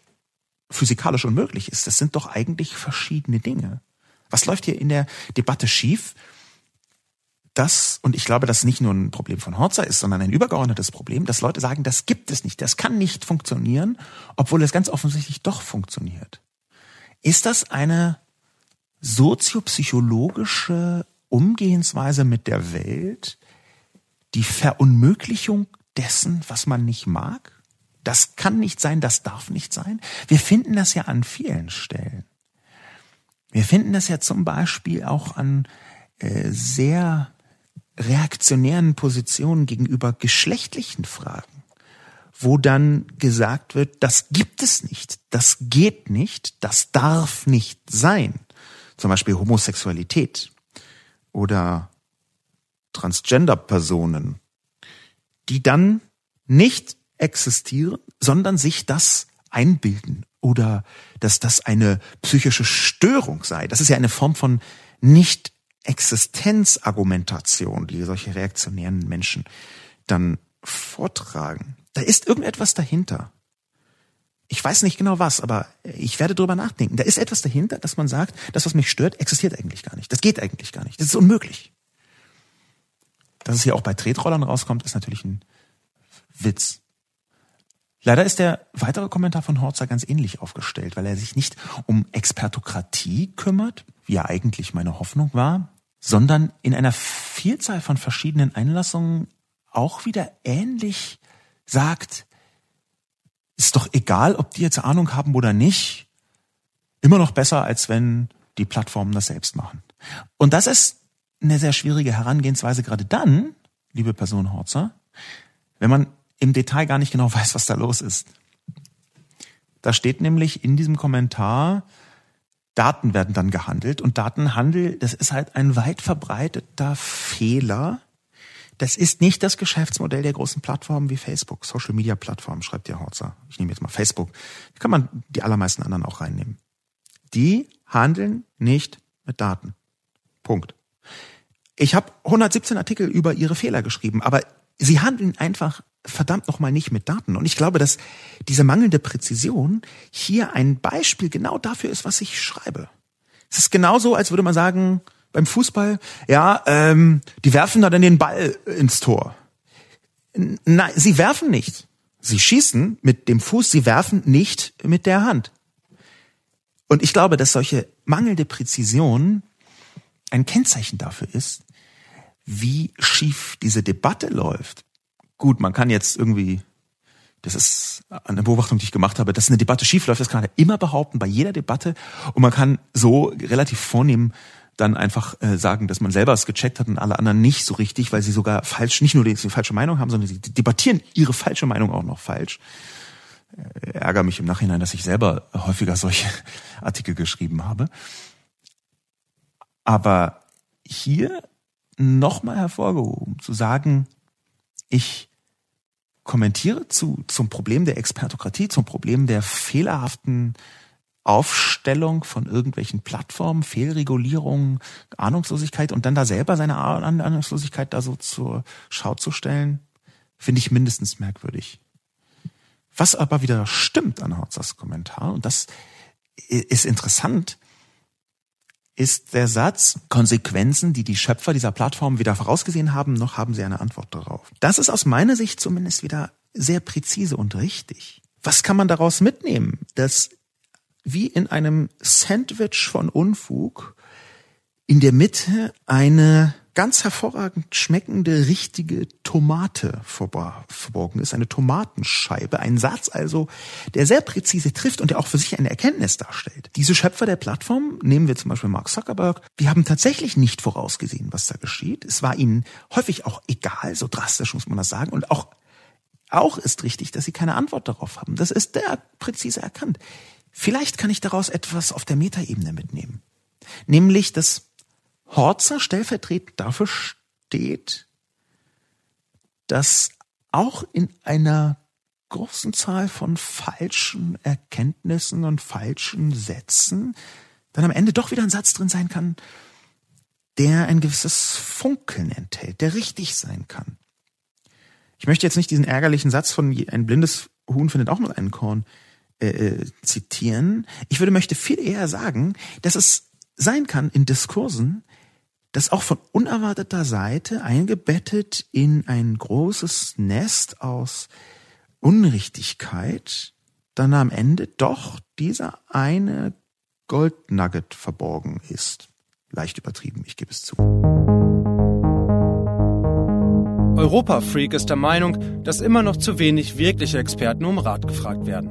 physikalisch unmöglich ist. Das sind doch eigentlich verschiedene Dinge. Was läuft hier in der Debatte schief? Das, und ich glaube, das nicht nur ein Problem von Horzer ist, sondern ein übergeordnetes Problem, dass Leute sagen, das gibt es nicht, das kann nicht funktionieren, obwohl es ganz offensichtlich doch funktioniert. Ist das eine soziopsychologische Umgehensweise mit der Welt, die Verunmöglichung dessen, was man nicht mag? Das kann nicht sein, das darf nicht sein. Wir finden das ja an vielen Stellen. Wir finden das ja zum Beispiel auch an äh, sehr reaktionären Positionen gegenüber geschlechtlichen Fragen, wo dann gesagt wird, das gibt es nicht, das geht nicht, das darf nicht sein. Zum Beispiel Homosexualität oder Transgender-Personen, die dann nicht existieren, sondern sich das einbilden oder dass das eine psychische Störung sei. Das ist ja eine Form von nicht Existenzargumentation, die solche reaktionären Menschen dann vortragen. Da ist irgendetwas dahinter. Ich weiß nicht genau was, aber ich werde drüber nachdenken. Da ist etwas dahinter, dass man sagt, das, was mich stört, existiert eigentlich gar nicht. Das geht eigentlich gar nicht. Das ist unmöglich. Dass es hier auch bei Tretrollern rauskommt, ist natürlich ein Witz. Leider ist der weitere Kommentar von Horzer ganz ähnlich aufgestellt, weil er sich nicht um Expertokratie kümmert, wie ja eigentlich meine Hoffnung war, sondern in einer Vielzahl von verschiedenen Einlassungen auch wieder ähnlich sagt, ist doch egal, ob die jetzt Ahnung haben oder nicht, immer noch besser, als wenn die Plattformen das selbst machen. Und das ist eine sehr schwierige Herangehensweise, gerade dann, liebe Person Horzer, wenn man im Detail gar nicht genau <laughs> weiß, was da los ist. Da steht nämlich in diesem Kommentar, Daten werden dann gehandelt und Datenhandel, das ist halt ein weit verbreiteter Fehler. Das ist nicht das Geschäftsmodell der großen Plattformen wie Facebook, Social Media Plattformen, schreibt der Horzer. Ich nehme jetzt mal Facebook. Da kann man die allermeisten anderen auch reinnehmen. Die handeln nicht mit Daten. Punkt. Ich habe 117 Artikel über ihre Fehler geschrieben, aber sie handeln einfach verdammt nochmal nicht mit Daten. Und ich glaube, dass diese mangelnde Präzision hier ein Beispiel genau dafür ist, was ich schreibe. Es ist genauso, als würde man sagen, beim Fußball, ja, ähm, die werfen da dann den Ball ins Tor. Nein, sie werfen nicht. Sie schießen mit dem Fuß, sie werfen nicht mit der Hand. Und ich glaube, dass solche mangelnde Präzision ein Kennzeichen dafür ist, wie schief diese Debatte läuft gut, man kann jetzt irgendwie, das ist eine Beobachtung, die ich gemacht habe, dass eine Debatte schiefläuft, das kann man immer behaupten, bei jeder Debatte. Und man kann so relativ vornehm dann einfach äh, sagen, dass man selber es gecheckt hat und alle anderen nicht so richtig, weil sie sogar falsch, nicht nur die, die falsche Meinung haben, sondern sie debattieren ihre falsche Meinung auch noch falsch. Äh, ärgere mich im Nachhinein, dass ich selber häufiger solche <laughs> Artikel geschrieben habe. Aber hier nochmal hervorgehoben, zu sagen, ich kommentiere zu, zum Problem der Expertokratie, zum Problem der fehlerhaften Aufstellung von irgendwelchen Plattformen, Fehlregulierung, Ahnungslosigkeit und dann da selber seine Ahnungslosigkeit da so zur Schau zu stellen, finde ich mindestens merkwürdig. Was aber wieder stimmt an Hotzers Kommentar, und das ist interessant, ist der Satz, Konsequenzen, die die Schöpfer dieser Plattform weder vorausgesehen haben, noch haben sie eine Antwort darauf. Das ist aus meiner Sicht zumindest wieder sehr präzise und richtig. Was kann man daraus mitnehmen? Dass wie in einem Sandwich von Unfug in der Mitte eine ganz hervorragend schmeckende, richtige Tomate verborgen ist, eine Tomatenscheibe, ein Satz also, der sehr präzise trifft und der auch für sich eine Erkenntnis darstellt. Diese Schöpfer der Plattform, nehmen wir zum Beispiel Mark Zuckerberg, die haben tatsächlich nicht vorausgesehen, was da geschieht. Es war ihnen häufig auch egal, so drastisch muss man das sagen, und auch auch ist richtig, dass sie keine Antwort darauf haben. Das ist der präzise erkannt. Vielleicht kann ich daraus etwas auf der Metaebene mitnehmen. Nämlich, dass Horzer stellvertretend dafür steht, dass auch in einer großen Zahl von falschen Erkenntnissen und falschen Sätzen dann am Ende doch wieder ein Satz drin sein kann, der ein gewisses Funkeln enthält, der richtig sein kann. Ich möchte jetzt nicht diesen ärgerlichen Satz von ein blindes Huhn findet auch nur einen Korn äh, äh zitieren. Ich würde möchte viel eher sagen, dass es sein kann in Diskursen, das auch von unerwarteter Seite eingebettet in ein großes Nest aus Unrichtigkeit dann am Ende doch dieser eine Goldnugget verborgen ist. Leicht übertrieben, ich gebe es zu. Europa-Freak ist der Meinung, dass immer noch zu wenig wirkliche Experten um Rat gefragt werden.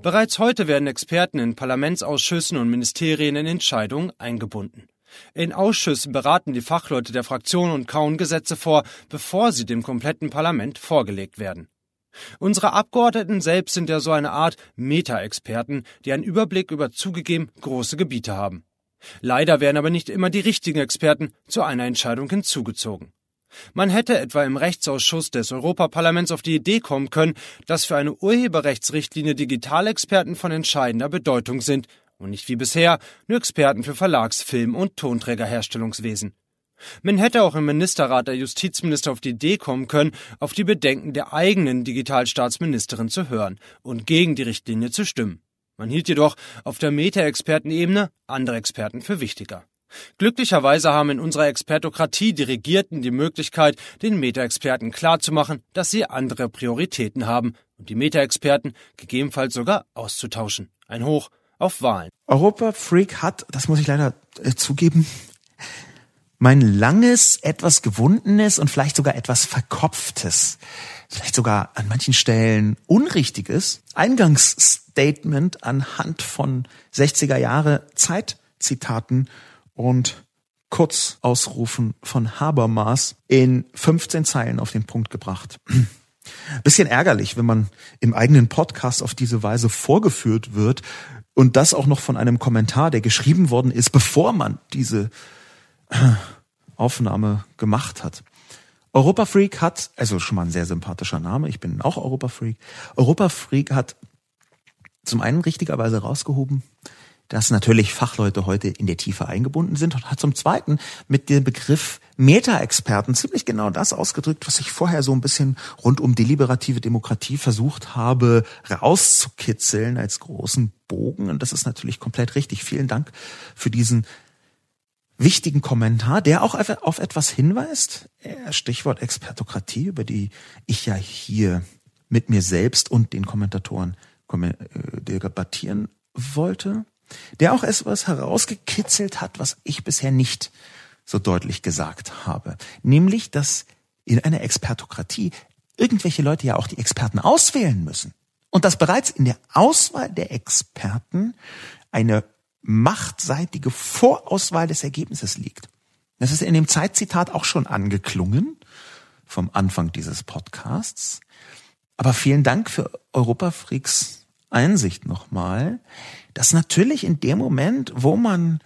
Bereits heute werden Experten in Parlamentsausschüssen und Ministerien in Entscheidungen eingebunden. In Ausschüssen beraten die Fachleute der Fraktionen und kauen Gesetze vor, bevor sie dem kompletten Parlament vorgelegt werden. Unsere Abgeordneten selbst sind ja so eine Art Meta-Experten, die einen Überblick über zugegeben große Gebiete haben. Leider werden aber nicht immer die richtigen Experten zu einer Entscheidung hinzugezogen. Man hätte etwa im Rechtsausschuss des Europaparlaments auf die Idee kommen können, dass für eine Urheberrechtsrichtlinie Digitalexperten von entscheidender Bedeutung sind und nicht wie bisher nur Experten für Verlags-, Film- und Tonträgerherstellungswesen. Man hätte auch im Ministerrat der Justizminister auf die Idee kommen können, auf die Bedenken der eigenen Digitalstaatsministerin zu hören und gegen die Richtlinie zu stimmen. Man hielt jedoch auf der Meta-Expertenebene andere Experten für wichtiger. Glücklicherweise haben in unserer Expertokratie die Regierten die Möglichkeit, den Meta-Experten klarzumachen, dass sie andere Prioritäten haben und die Meta-Experten gegebenenfalls sogar auszutauschen. Ein Hoch auf Wahlen. Europa Freak hat, das muss ich leider äh, zugeben, mein langes, etwas gewundenes und vielleicht sogar etwas verkopftes, vielleicht sogar an manchen Stellen unrichtiges Eingangsstatement anhand von 60er Jahre Zeitzitaten und Kurzausrufen von Habermas in 15 Zeilen auf den Punkt gebracht. Bisschen ärgerlich, wenn man im eigenen Podcast auf diese Weise vorgeführt wird und das auch noch von einem Kommentar, der geschrieben worden ist, bevor man diese Aufnahme gemacht hat. Europa Freak hat, also schon mal ein sehr sympathischer Name, ich bin auch Europa Freak. Europa Freak hat zum einen richtigerweise rausgehoben, dass natürlich Fachleute heute in der Tiefe eingebunden sind und hat zum Zweiten mit dem Begriff Meta-Experten ziemlich genau das ausgedrückt, was ich vorher so ein bisschen rund um deliberative Demokratie versucht habe rauszukitzeln als großen Bogen. Und das ist natürlich komplett richtig. Vielen Dank für diesen wichtigen Kommentar, der auch auf etwas hinweist. Stichwort Expertokratie, über die ich ja hier mit mir selbst und den Kommentatoren äh, debattieren wollte. Der auch etwas herausgekitzelt hat, was ich bisher nicht so deutlich gesagt habe. Nämlich, dass in einer Expertokratie irgendwelche Leute ja auch die Experten auswählen müssen. Und dass bereits in der Auswahl der Experten eine machtseitige Vorauswahl des Ergebnisses liegt. Das ist in dem Zeitzitat auch schon angeklungen vom Anfang dieses Podcasts. Aber vielen Dank für Europafreaks Einsicht nochmal, dass natürlich in dem Moment, wo man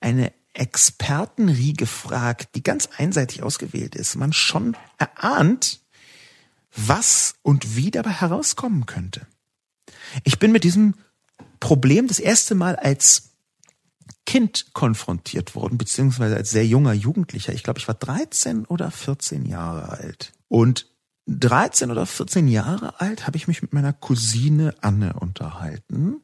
eine Expertenriege fragt, die ganz einseitig ausgewählt ist, man schon erahnt, was und wie dabei herauskommen könnte. Ich bin mit diesem Problem das erste Mal als Kind konfrontiert worden, beziehungsweise als sehr junger Jugendlicher. Ich glaube, ich war 13 oder 14 Jahre alt. Und 13 oder 14 Jahre alt habe ich mich mit meiner Cousine Anne unterhalten.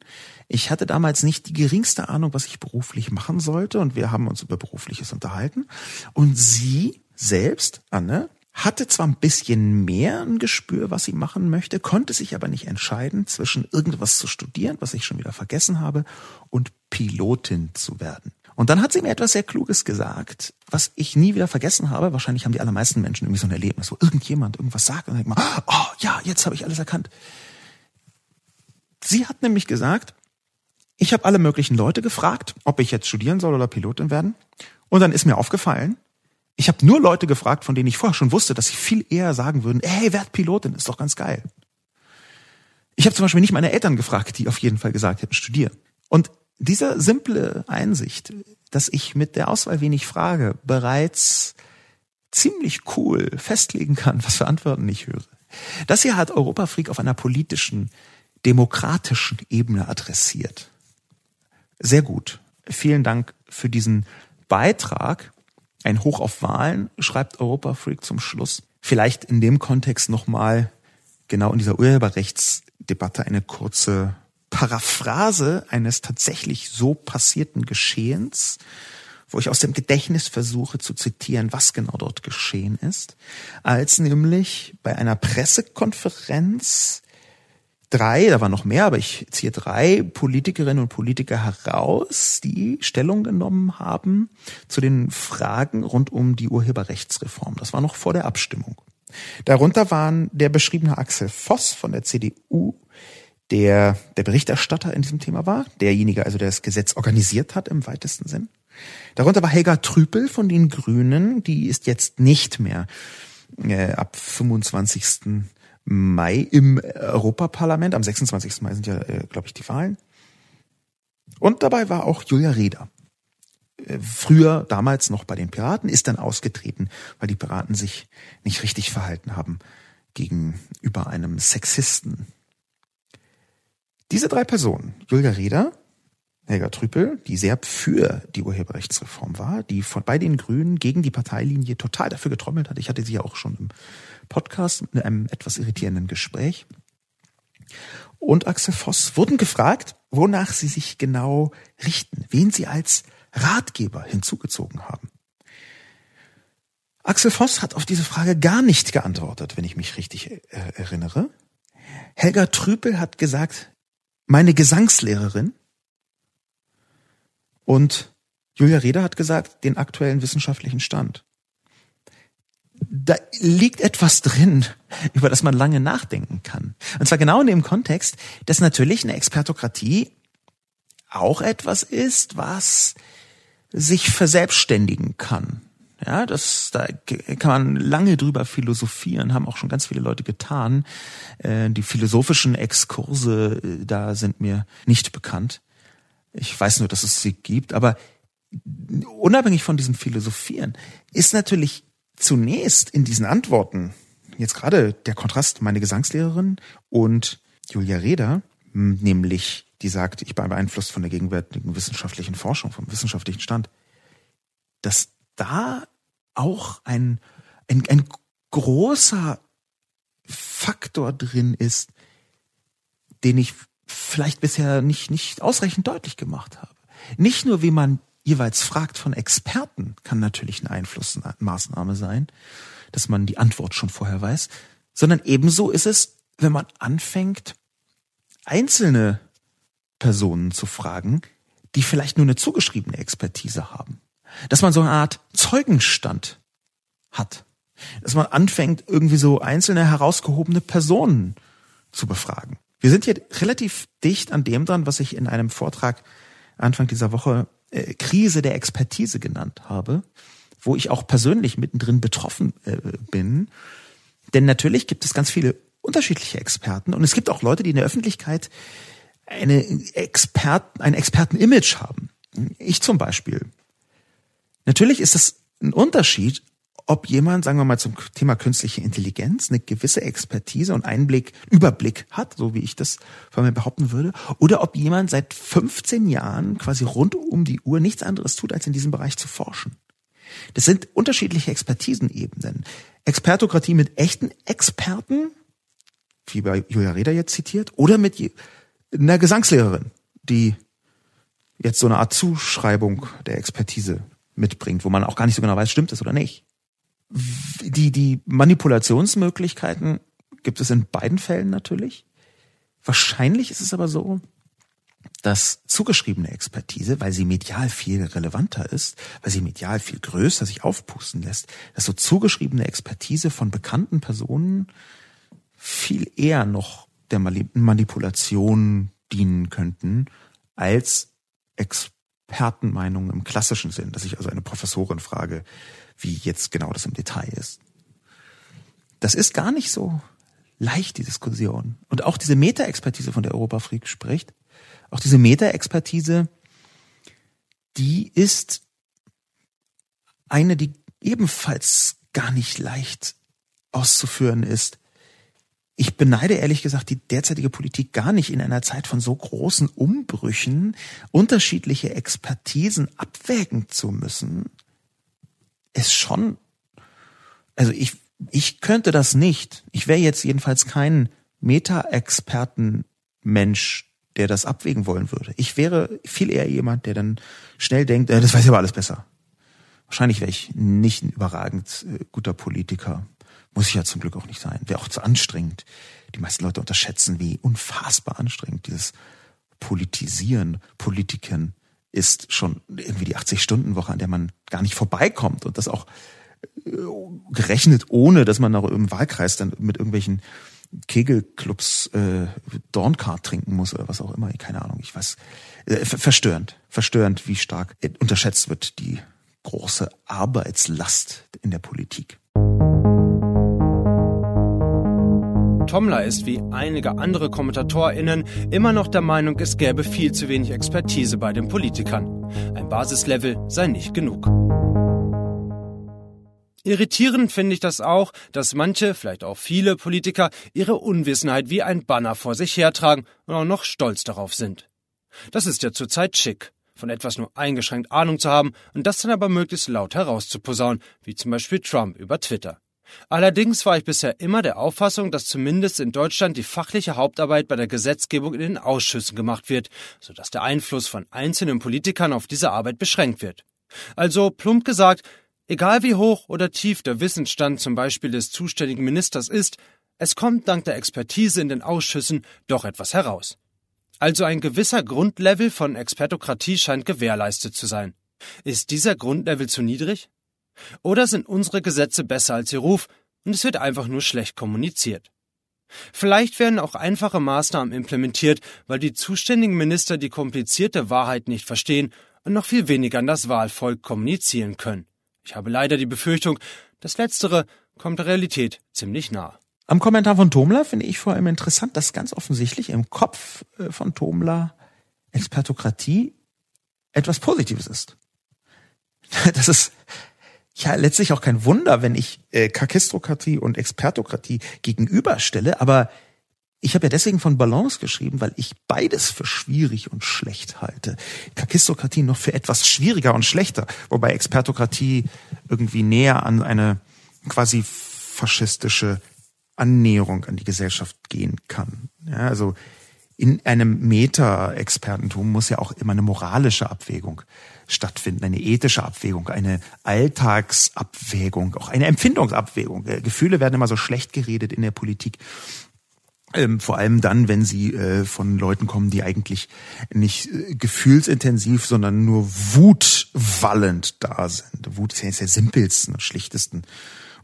Ich hatte damals nicht die geringste Ahnung, was ich beruflich machen sollte und wir haben uns über berufliches unterhalten. Und sie selbst, Anne, hatte zwar ein bisschen mehr ein Gespür, was sie machen möchte, konnte sich aber nicht entscheiden zwischen irgendwas zu studieren, was ich schon wieder vergessen habe, und Pilotin zu werden. Und dann hat sie mir etwas sehr Kluges gesagt, was ich nie wieder vergessen habe. Wahrscheinlich haben die allermeisten Menschen irgendwie so ein Erlebnis, wo irgendjemand irgendwas sagt und denkt man, oh ja, jetzt habe ich alles erkannt. Sie hat nämlich gesagt, ich habe alle möglichen Leute gefragt, ob ich jetzt studieren soll oder Pilotin werden. Und dann ist mir aufgefallen, ich habe nur Leute gefragt, von denen ich vorher schon wusste, dass sie viel eher sagen würden, hey, werd Pilotin, ist doch ganz geil. Ich habe zum Beispiel nicht meine Eltern gefragt, die auf jeden Fall gesagt hätten, studieren. Und diese simple Einsicht, dass ich mit der Auswahl wenig frage, bereits ziemlich cool festlegen kann, was für Antworten ich höre. Das hier hat Europafreak auf einer politischen, demokratischen Ebene adressiert. Sehr gut. Vielen Dank für diesen Beitrag. Ein Hoch auf Wahlen, schreibt Europa Freak zum Schluss. Vielleicht in dem Kontext nochmal genau in dieser Urheberrechtsdebatte eine kurze Paraphrase eines tatsächlich so passierten Geschehens, wo ich aus dem Gedächtnis versuche zu zitieren, was genau dort geschehen ist, als nämlich bei einer Pressekonferenz drei, da waren noch mehr, aber ich ziehe drei Politikerinnen und Politiker heraus, die Stellung genommen haben zu den Fragen rund um die Urheberrechtsreform. Das war noch vor der Abstimmung. Darunter waren der beschriebene Axel Voss von der CDU, der der Berichterstatter in diesem Thema war, derjenige also, der das Gesetz organisiert hat im weitesten Sinn. Darunter war Helga Trüpel von den Grünen, die ist jetzt nicht mehr äh, ab 25. Mai im Europaparlament. Am 26. Mai sind ja, äh, glaube ich, die Wahlen. Und dabei war auch Julia Reda. Äh, früher, damals noch bei den Piraten, ist dann ausgetreten, weil die Piraten sich nicht richtig verhalten haben gegenüber einem Sexisten. Diese drei Personen, Julia Reda, Helga Trüpel, die sehr für die Urheberrechtsreform war, die von bei den Grünen gegen die Parteilinie total dafür getrommelt hat. Ich hatte sie ja auch schon im Podcast mit einem etwas irritierenden Gespräch. Und Axel Voss wurden gefragt, wonach sie sich genau richten, wen sie als Ratgeber hinzugezogen haben. Axel Voss hat auf diese Frage gar nicht geantwortet, wenn ich mich richtig äh, erinnere. Helga Trüpel hat gesagt, meine Gesangslehrerin. Und Julia Reda hat gesagt, den aktuellen wissenschaftlichen Stand. Da liegt etwas drin, <laughs> über das man lange nachdenken kann. Und zwar genau in dem Kontext, dass natürlich eine Expertokratie auch etwas ist, was sich verselbstständigen kann. Ja, das, da kann man lange drüber philosophieren, haben auch schon ganz viele Leute getan. Äh, die philosophischen Exkurse äh, da sind mir nicht bekannt. Ich weiß nur, dass es sie gibt, aber unabhängig von diesem Philosophieren ist natürlich zunächst in diesen Antworten jetzt gerade der Kontrast meine Gesangslehrerin und Julia Reda, nämlich die sagt, ich bin beeinflusst von der gegenwärtigen wissenschaftlichen Forschung, vom wissenschaftlichen Stand, dass da auch ein, ein, ein großer Faktor drin ist, den ich vielleicht bisher nicht, nicht ausreichend deutlich gemacht habe. Nicht nur, wie man jeweils fragt von Experten, kann natürlich eine Einflussmaßnahme sein, dass man die Antwort schon vorher weiß, sondern ebenso ist es, wenn man anfängt, einzelne Personen zu fragen, die vielleicht nur eine zugeschriebene Expertise haben dass man so eine Art Zeugenstand hat. Dass man anfängt, irgendwie so einzelne herausgehobene Personen zu befragen. Wir sind hier relativ dicht an dem dran, was ich in einem Vortrag Anfang dieser Woche äh, Krise der Expertise genannt habe, wo ich auch persönlich mittendrin betroffen äh, bin. Denn natürlich gibt es ganz viele unterschiedliche Experten und es gibt auch Leute, die in der Öffentlichkeit eine Experten, ein Expertenimage haben. Ich zum Beispiel Natürlich ist es ein Unterschied, ob jemand, sagen wir mal zum Thema künstliche Intelligenz, eine gewisse Expertise und Einblick, Überblick hat, so wie ich das von mir behaupten würde, oder ob jemand seit 15 Jahren quasi rund um die Uhr nichts anderes tut, als in diesem Bereich zu forschen. Das sind unterschiedliche Expertisenebenen. Expertokratie mit echten Experten, wie bei Julia Reda jetzt zitiert, oder mit einer Gesangslehrerin, die jetzt so eine Art Zuschreibung der Expertise mitbringt, wo man auch gar nicht so genau weiß, stimmt es oder nicht. Die, die Manipulationsmöglichkeiten gibt es in beiden Fällen natürlich. Wahrscheinlich ist es aber so, dass zugeschriebene Expertise, weil sie medial viel relevanter ist, weil sie medial viel größer sich aufpusten lässt, dass so zugeschriebene Expertise von bekannten Personen viel eher noch der Manipulation dienen könnten als Expertise Expertenmeinung im klassischen Sinn, dass ich also eine Professorin frage, wie jetzt genau das im Detail ist. Das ist gar nicht so leicht, die Diskussion. Und auch diese Meta-Expertise, von der Europa Freak spricht, auch diese Meta-Expertise, die ist eine, die ebenfalls gar nicht leicht auszuführen ist, ich beneide ehrlich gesagt die derzeitige Politik gar nicht in einer Zeit von so großen Umbrüchen unterschiedliche Expertisen abwägen zu müssen. Ist schon, also ich, ich könnte das nicht. Ich wäre jetzt jedenfalls kein Meta-Experten-Mensch, der das abwägen wollen würde. Ich wäre viel eher jemand, der dann schnell denkt, äh, das weiß ich aber alles besser. Wahrscheinlich wäre ich nicht ein überragend äh, guter Politiker. Muss ja zum Glück auch nicht sein. Wäre auch zu anstrengend. Die meisten Leute unterschätzen, wie unfassbar anstrengend dieses Politisieren, Politiken ist schon irgendwie die 80-Stunden-Woche, an der man gar nicht vorbeikommt und das auch äh, gerechnet, ohne dass man noch im Wahlkreis dann mit irgendwelchen Kegelclubs äh, Dornkart trinken muss oder was auch immer. Keine Ahnung, ich weiß. Äh, verstörend, verstörend, wie stark unterschätzt wird die große Arbeitslast in der Politik. Tomler ist wie einige andere KommentatorInnen immer noch der Meinung, es gäbe viel zu wenig Expertise bei den Politikern. Ein Basislevel sei nicht genug. Irritierend finde ich das auch, dass manche, vielleicht auch viele Politiker ihre Unwissenheit wie ein Banner vor sich hertragen und auch noch stolz darauf sind. Das ist ja zurzeit schick, von etwas nur eingeschränkt Ahnung zu haben und das dann aber möglichst laut herauszuposaunen, wie zum Beispiel Trump über Twitter. Allerdings war ich bisher immer der Auffassung, dass zumindest in Deutschland die fachliche Hauptarbeit bei der Gesetzgebung in den Ausschüssen gemacht wird, sodass der Einfluss von einzelnen Politikern auf diese Arbeit beschränkt wird. Also plump gesagt, egal wie hoch oder tief der Wissensstand zum Beispiel des zuständigen Ministers ist, es kommt dank der Expertise in den Ausschüssen doch etwas heraus. Also ein gewisser Grundlevel von Expertokratie scheint gewährleistet zu sein. Ist dieser Grundlevel zu niedrig? Oder sind unsere Gesetze besser als ihr Ruf und es wird einfach nur schlecht kommuniziert? Vielleicht werden auch einfache Maßnahmen implementiert, weil die zuständigen Minister die komplizierte Wahrheit nicht verstehen und noch viel weniger an das Wahlvolk kommunizieren können. Ich habe leider die Befürchtung, das Letztere kommt der Realität ziemlich nahe. Am Kommentar von Tomla finde ich vor allem interessant, dass ganz offensichtlich im Kopf äh, von Tomla Expertokratie etwas Positives ist. <laughs> Das ist ja letztlich auch kein Wunder, wenn ich äh, Kakistrokratie und Expertokratie gegenüberstelle, aber ich habe ja deswegen von Balance geschrieben, weil ich beides für schwierig und schlecht halte. Kakistokratie noch für etwas schwieriger und schlechter, wobei Expertokratie irgendwie näher an eine quasi faschistische Annäherung an die Gesellschaft gehen kann. Ja, also in einem Meta-Expertentum muss ja auch immer eine moralische Abwägung stattfinden, eine ethische Abwägung, eine Alltagsabwägung, auch eine Empfindungsabwägung. Äh, Gefühle werden immer so schlecht geredet in der Politik. Ähm, vor allem dann, wenn sie äh, von Leuten kommen, die eigentlich nicht äh, gefühlsintensiv, sondern nur wutwallend da sind. Wut ist ja der simpelsten und schlichtesten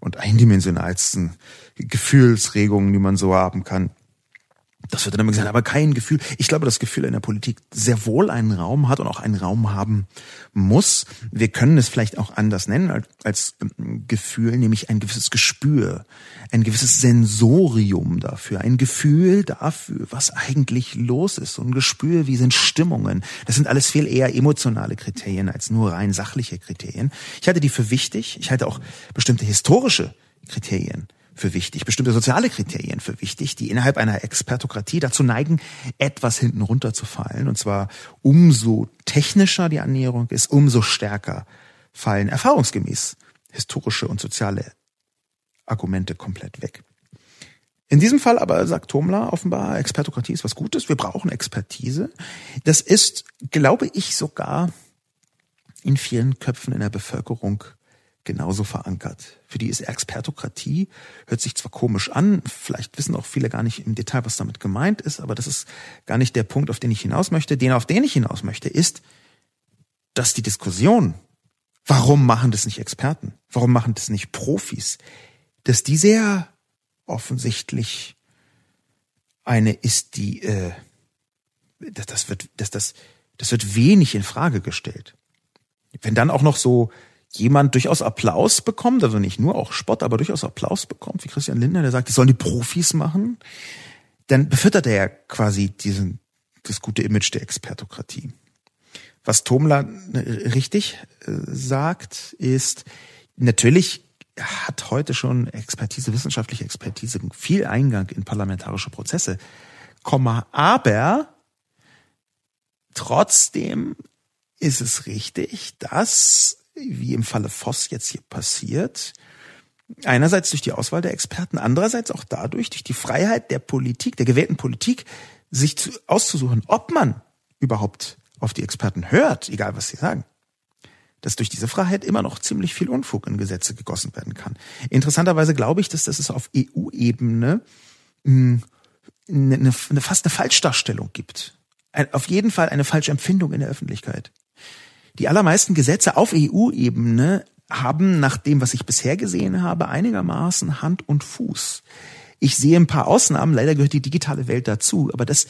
und eindimensionalsten Gefühlsregungen, die man so haben kann. Das wird dann immer gesagt, aber kein Gefühl. Ich glaube, das Gefühl in der Politik sehr wohl einen Raum hat und auch einen Raum haben muss. Wir können es vielleicht auch anders nennen als, als ähm, Gefühl, nämlich ein gewisses Gespür, ein gewisses Sensorium dafür, ein Gefühl dafür, was eigentlich los ist. So ein Gespür, wie sind Stimmungen. Das sind alles viel eher emotionale Kriterien als nur rein sachliche Kriterien. Ich halte die für wichtig. Ich halte auch bestimmte historische Kriterien für wichtig, bestimmte soziale Kriterien für wichtig, die innerhalb einer Expertokratie dazu neigen, etwas hinten runterzufallen. Und zwar umso technischer die Annäherung ist, umso stärker fallen erfahrungsgemäß historische und soziale Argumente komplett weg. In diesem Fall aber sagt Tomla offenbar, Expertokratie ist was Gutes, wir brauchen Expertise. Das ist, glaube ich, sogar in vielen Köpfen in der Bevölkerung genauso verankert. Für die ist Expertokratie, hört sich zwar komisch an, vielleicht wissen auch viele gar nicht im Detail, was damit gemeint ist, aber das ist gar nicht der Punkt, auf den ich hinaus möchte. Den, auf den ich hinaus möchte, ist, dass die Diskussion, warum machen das nicht Experten, warum machen das nicht Profis, dass die sehr offensichtlich eine ist, die, äh, das, das wird, dass das, das wird wenig in Frage gestellt. Wenn dann auch noch so jemand durchaus Applaus bekommt, also nicht nur auch Spott, aber durchaus Applaus bekommt, wie Christian Lindner, der sagt, das sollen die Profis machen, dann befüttert er ja quasi diesen, das gute Image der Expertokratie. Was Tomla richtig äh, sagt, ist, natürlich hat heute schon Expertise, wissenschaftliche Expertise viel Eingang in parlamentarische Prozesse, aber trotzdem ist es richtig, dass wie im Falle Voss jetzt hier passiert, einerseits durch die Auswahl der Experten, andererseits auch dadurch, durch die Freiheit der Politik, der gewählten Politik, sich zu, auszusuchen, ob man überhaupt auf die Experten hört, egal was sie sagen, dass durch diese Freiheit immer noch ziemlich viel Unfug in Gesetze gegossen werden kann. Interessanterweise glaube ich, dass das es auf EU-Ebene hm, eine, eine, fast eine Falschdarstellung gibt. Ein, auf jeden Fall eine falsche Empfindung in der Öffentlichkeit. Die allermeisten Gesetze auf EU-Ebene haben nach dem, was ich bisher gesehen habe, einigermaßen Hand und Fuß. Ich sehe ein paar Ausnahmen, leider gehört die digitale Welt dazu, aber das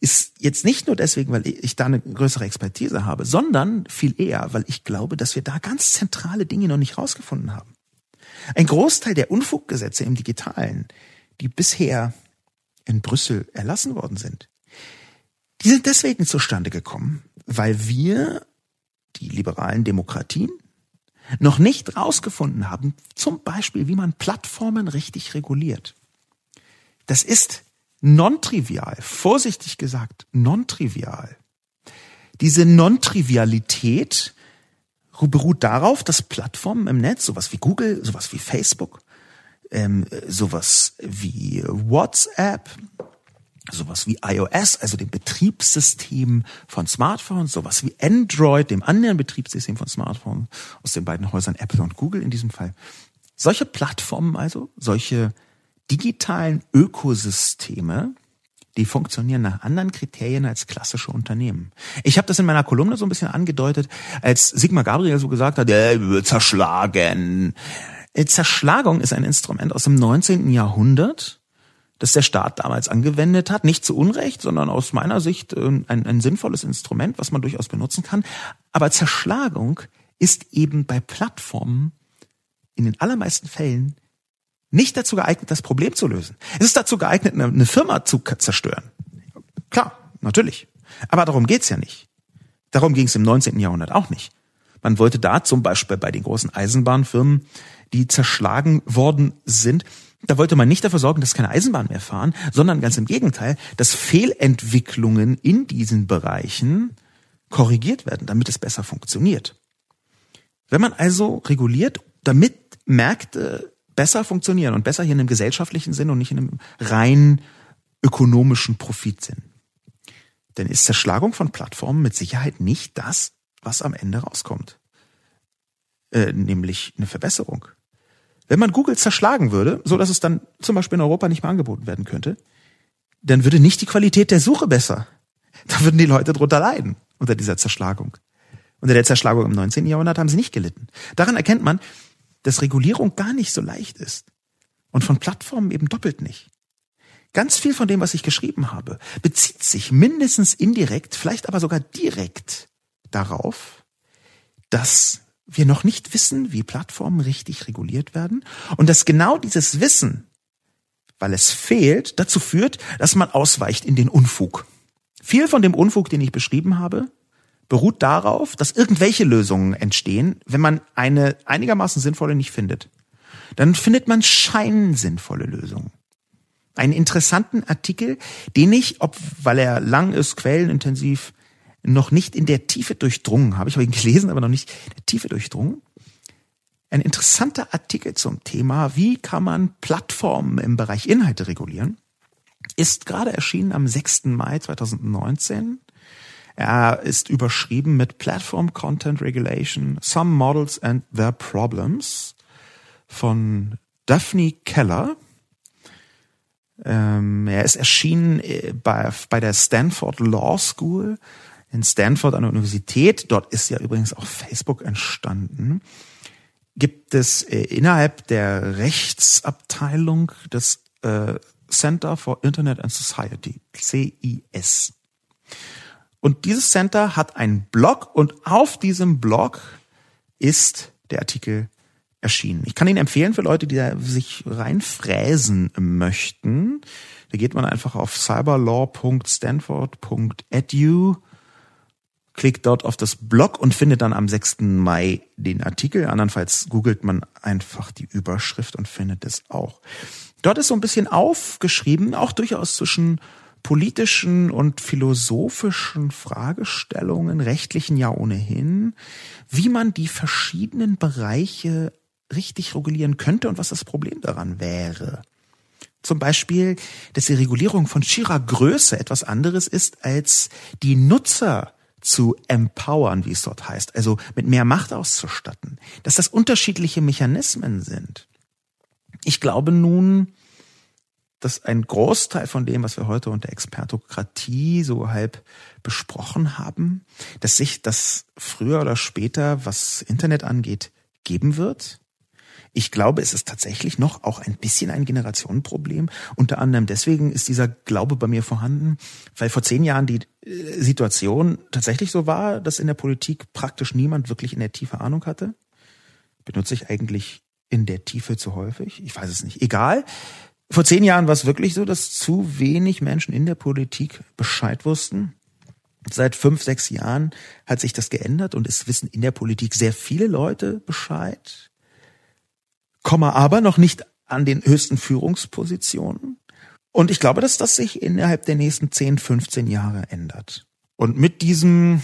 ist jetzt nicht nur deswegen, weil ich da eine größere Expertise habe, sondern viel eher, weil ich glaube, dass wir da ganz zentrale Dinge noch nicht rausgefunden haben. Ein Großteil der Unfuggesetze im Digitalen, die bisher in Brüssel erlassen worden sind, die sind deswegen zustande gekommen, weil wir die liberalen Demokratien noch nicht rausgefunden haben, zum Beispiel, wie man Plattformen richtig reguliert. Das ist non-trivial, vorsichtig gesagt, non-trivial. Diese Non-Trivialität beruht darauf, dass Plattformen im Netz, sowas wie Google, sowas wie Facebook, ähm, sowas wie WhatsApp, sowas wie iOS, also dem Betriebssystem von Smartphones, sowas wie Android, dem anderen Betriebssystem von Smartphones, aus den beiden Häusern Apple und Google in diesem Fall. Solche Plattformen also, solche digitalen Ökosysteme, die funktionieren nach anderen Kriterien als klassische Unternehmen. Ich habe das in meiner Kolumne so ein bisschen angedeutet, als Sigmar Gabriel so gesagt hat, äh, zerschlagen. Äh, Zerschlagung ist ein Instrument aus dem 19. Jahrhundert, das der Staat damals angewendet hat. Nicht zu Unrecht, sondern aus meiner Sicht äh, ein, ein sinnvolles Instrument, was man durchaus benutzen kann. Aber Zerschlagung ist eben bei Plattformen in den allermeisten Fällen nicht dazu geeignet, das Problem zu lösen. Es ist dazu geeignet, eine, eine Firma zu zerstören. Klar, natürlich. Aber darum geht's ja nicht. Darum ging es im 19. Jahrhundert auch nicht. Man wollte da zum Beispiel bei den großen Eisenbahnfirmen, die zerschlagen worden sind, da wollte man nicht dafür sorgen, dass keine Eisenbahn mehr fahren, sondern ganz im Gegenteil, dass Fehlentwicklungen in diesen Bereichen korrigiert werden, damit es besser funktioniert. Wenn man also reguliert, damit Märkte besser funktionieren und besser hier in einem gesellschaftlichen Sinn und nicht in einem rein ökonomischen Profitsinn. Denn ist Zerschlagung von Plattformen mit Sicherheit nicht das, was am Ende rauskommt. Äh, nämlich eine Verbesserung. Wenn man Google zerschlagen würde, so dass es dann zum Beispiel in Europa nicht mehr angeboten werden könnte, dann würde nicht die Qualität der Suche besser. Da würden die Leute drunter leiden unter dieser Zerschlagung. Unter der Zerschlagung im 19. Jahrhundert haben sie nicht gelitten. Daran erkennt man, dass Regulierung gar nicht so leicht ist. Und von Plattformen eben doppelt nicht. Ganz viel von dem, was ich geschrieben habe, bezieht sich mindestens indirekt, vielleicht aber sogar direkt darauf, dass wir noch nicht wissen, wie Plattformen richtig reguliert werden und dass genau dieses Wissen, weil es fehlt, dazu führt, dass man ausweicht in den Unfug. Viel von dem Unfug, den ich beschrieben habe, beruht darauf, dass irgendwelche Lösungen entstehen, wenn man eine einigermaßen sinnvolle nicht findet. Dann findet man scheinsinnvolle Lösungen. Einen interessanten Artikel, den ich, ob, weil er lang ist, quellenintensiv, noch nicht in der Tiefe durchdrungen habe. Ich habe ihn <laughs> gelesen, aber noch nicht in der Tiefe durchdrungen. Ein interessanter Artikel zum Thema, wie kann man Plattformen im Bereich Inhalte regulieren, ist gerade erschienen am 6. Mai 2019 er ist überschrieben mit Platform Content Regulation, Some Models and Their Problems von Daphne Keller. Ähm, er ist erschienen äh, bei, bei der Stanford Law School in Stanford an der Universität. Dort ist ja übrigens auch Facebook entstanden. Gibt es äh, innerhalb der Rechtsabteilung des äh, Center for Internet and Society, CIS. Und dieses Center hat einen Blog und auf diesem Blog ist der Artikel erschienen. Ich kann ihn empfehlen für Leute, die da sich reinfräsen möchten. Da geht man einfach auf cyberlaw.stanford.edu, klickt dort auf das Blog und findet dann am 6. Mai den Artikel. Andernfalls googelt man einfach die Überschrift und findet es auch. Dort ist so ein bisschen aufgeschrieben, auch durchaus zwischen politischen und philosophischen Fragestellungen, rechtlichen ja ohnehin, wie man die verschiedenen Bereiche richtig regulieren könnte und was das Problem daran wäre. Zum Beispiel, dass die Regulierung von schierer Größe etwas anderes ist, als die Nutzer zu empowern, wie es dort heißt, also mit mehr Macht auszustatten, dass das unterschiedliche Mechanismen sind. Ich glaube nun, dass ein Großteil von dem, was wir heute unter Expertokratie so halb besprochen haben, dass sich das früher oder später, was Internet angeht, geben wird. Ich glaube, es ist tatsächlich noch auch ein bisschen ein Generationenproblem. Unter anderem deswegen ist dieser Glaube bei mir vorhanden, weil vor zehn Jahren die äh, Situation tatsächlich so war, dass in der Politik praktisch niemand wirklich in der Tiefe Ahnung hatte. Benutze ich eigentlich in der Tiefe zu häufig? Ich weiß es nicht. Egal. Vor zehn Jahren war es wirklich so, dass zu wenig Menschen in der Politik Bescheid wussten. Seit fünf, sechs Jahren hat sich das geändert und es wissen in der Politik sehr viele Leute Bescheid, kommen aber noch nicht an den höchsten Führungspositionen. Und ich glaube, dass das sich innerhalb der nächsten 10, 15 Jahre ändert. Und mit diesem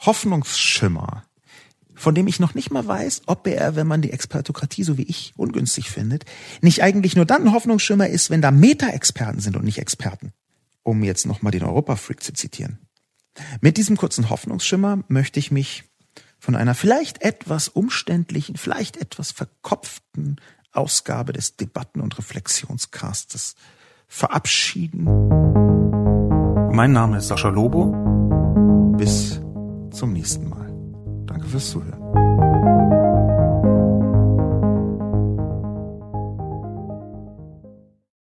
Hoffnungsschimmer, von dem ich noch nicht mal weiß, ob er, wenn man die Expertokratie so wie ich ungünstig findet, nicht eigentlich nur dann ein Hoffnungsschimmer ist, wenn da Meta-Experten sind und nicht Experten. Um jetzt nochmal den Europa-Freak zu zitieren. Mit diesem kurzen Hoffnungsschimmer möchte ich mich von einer vielleicht etwas umständlichen, vielleicht etwas verkopften Ausgabe des Debatten- und Reflexionscastes verabschieden. Mein Name ist Sascha Lobo. Bis zum nächsten Mal. Danke fürs Zuhören.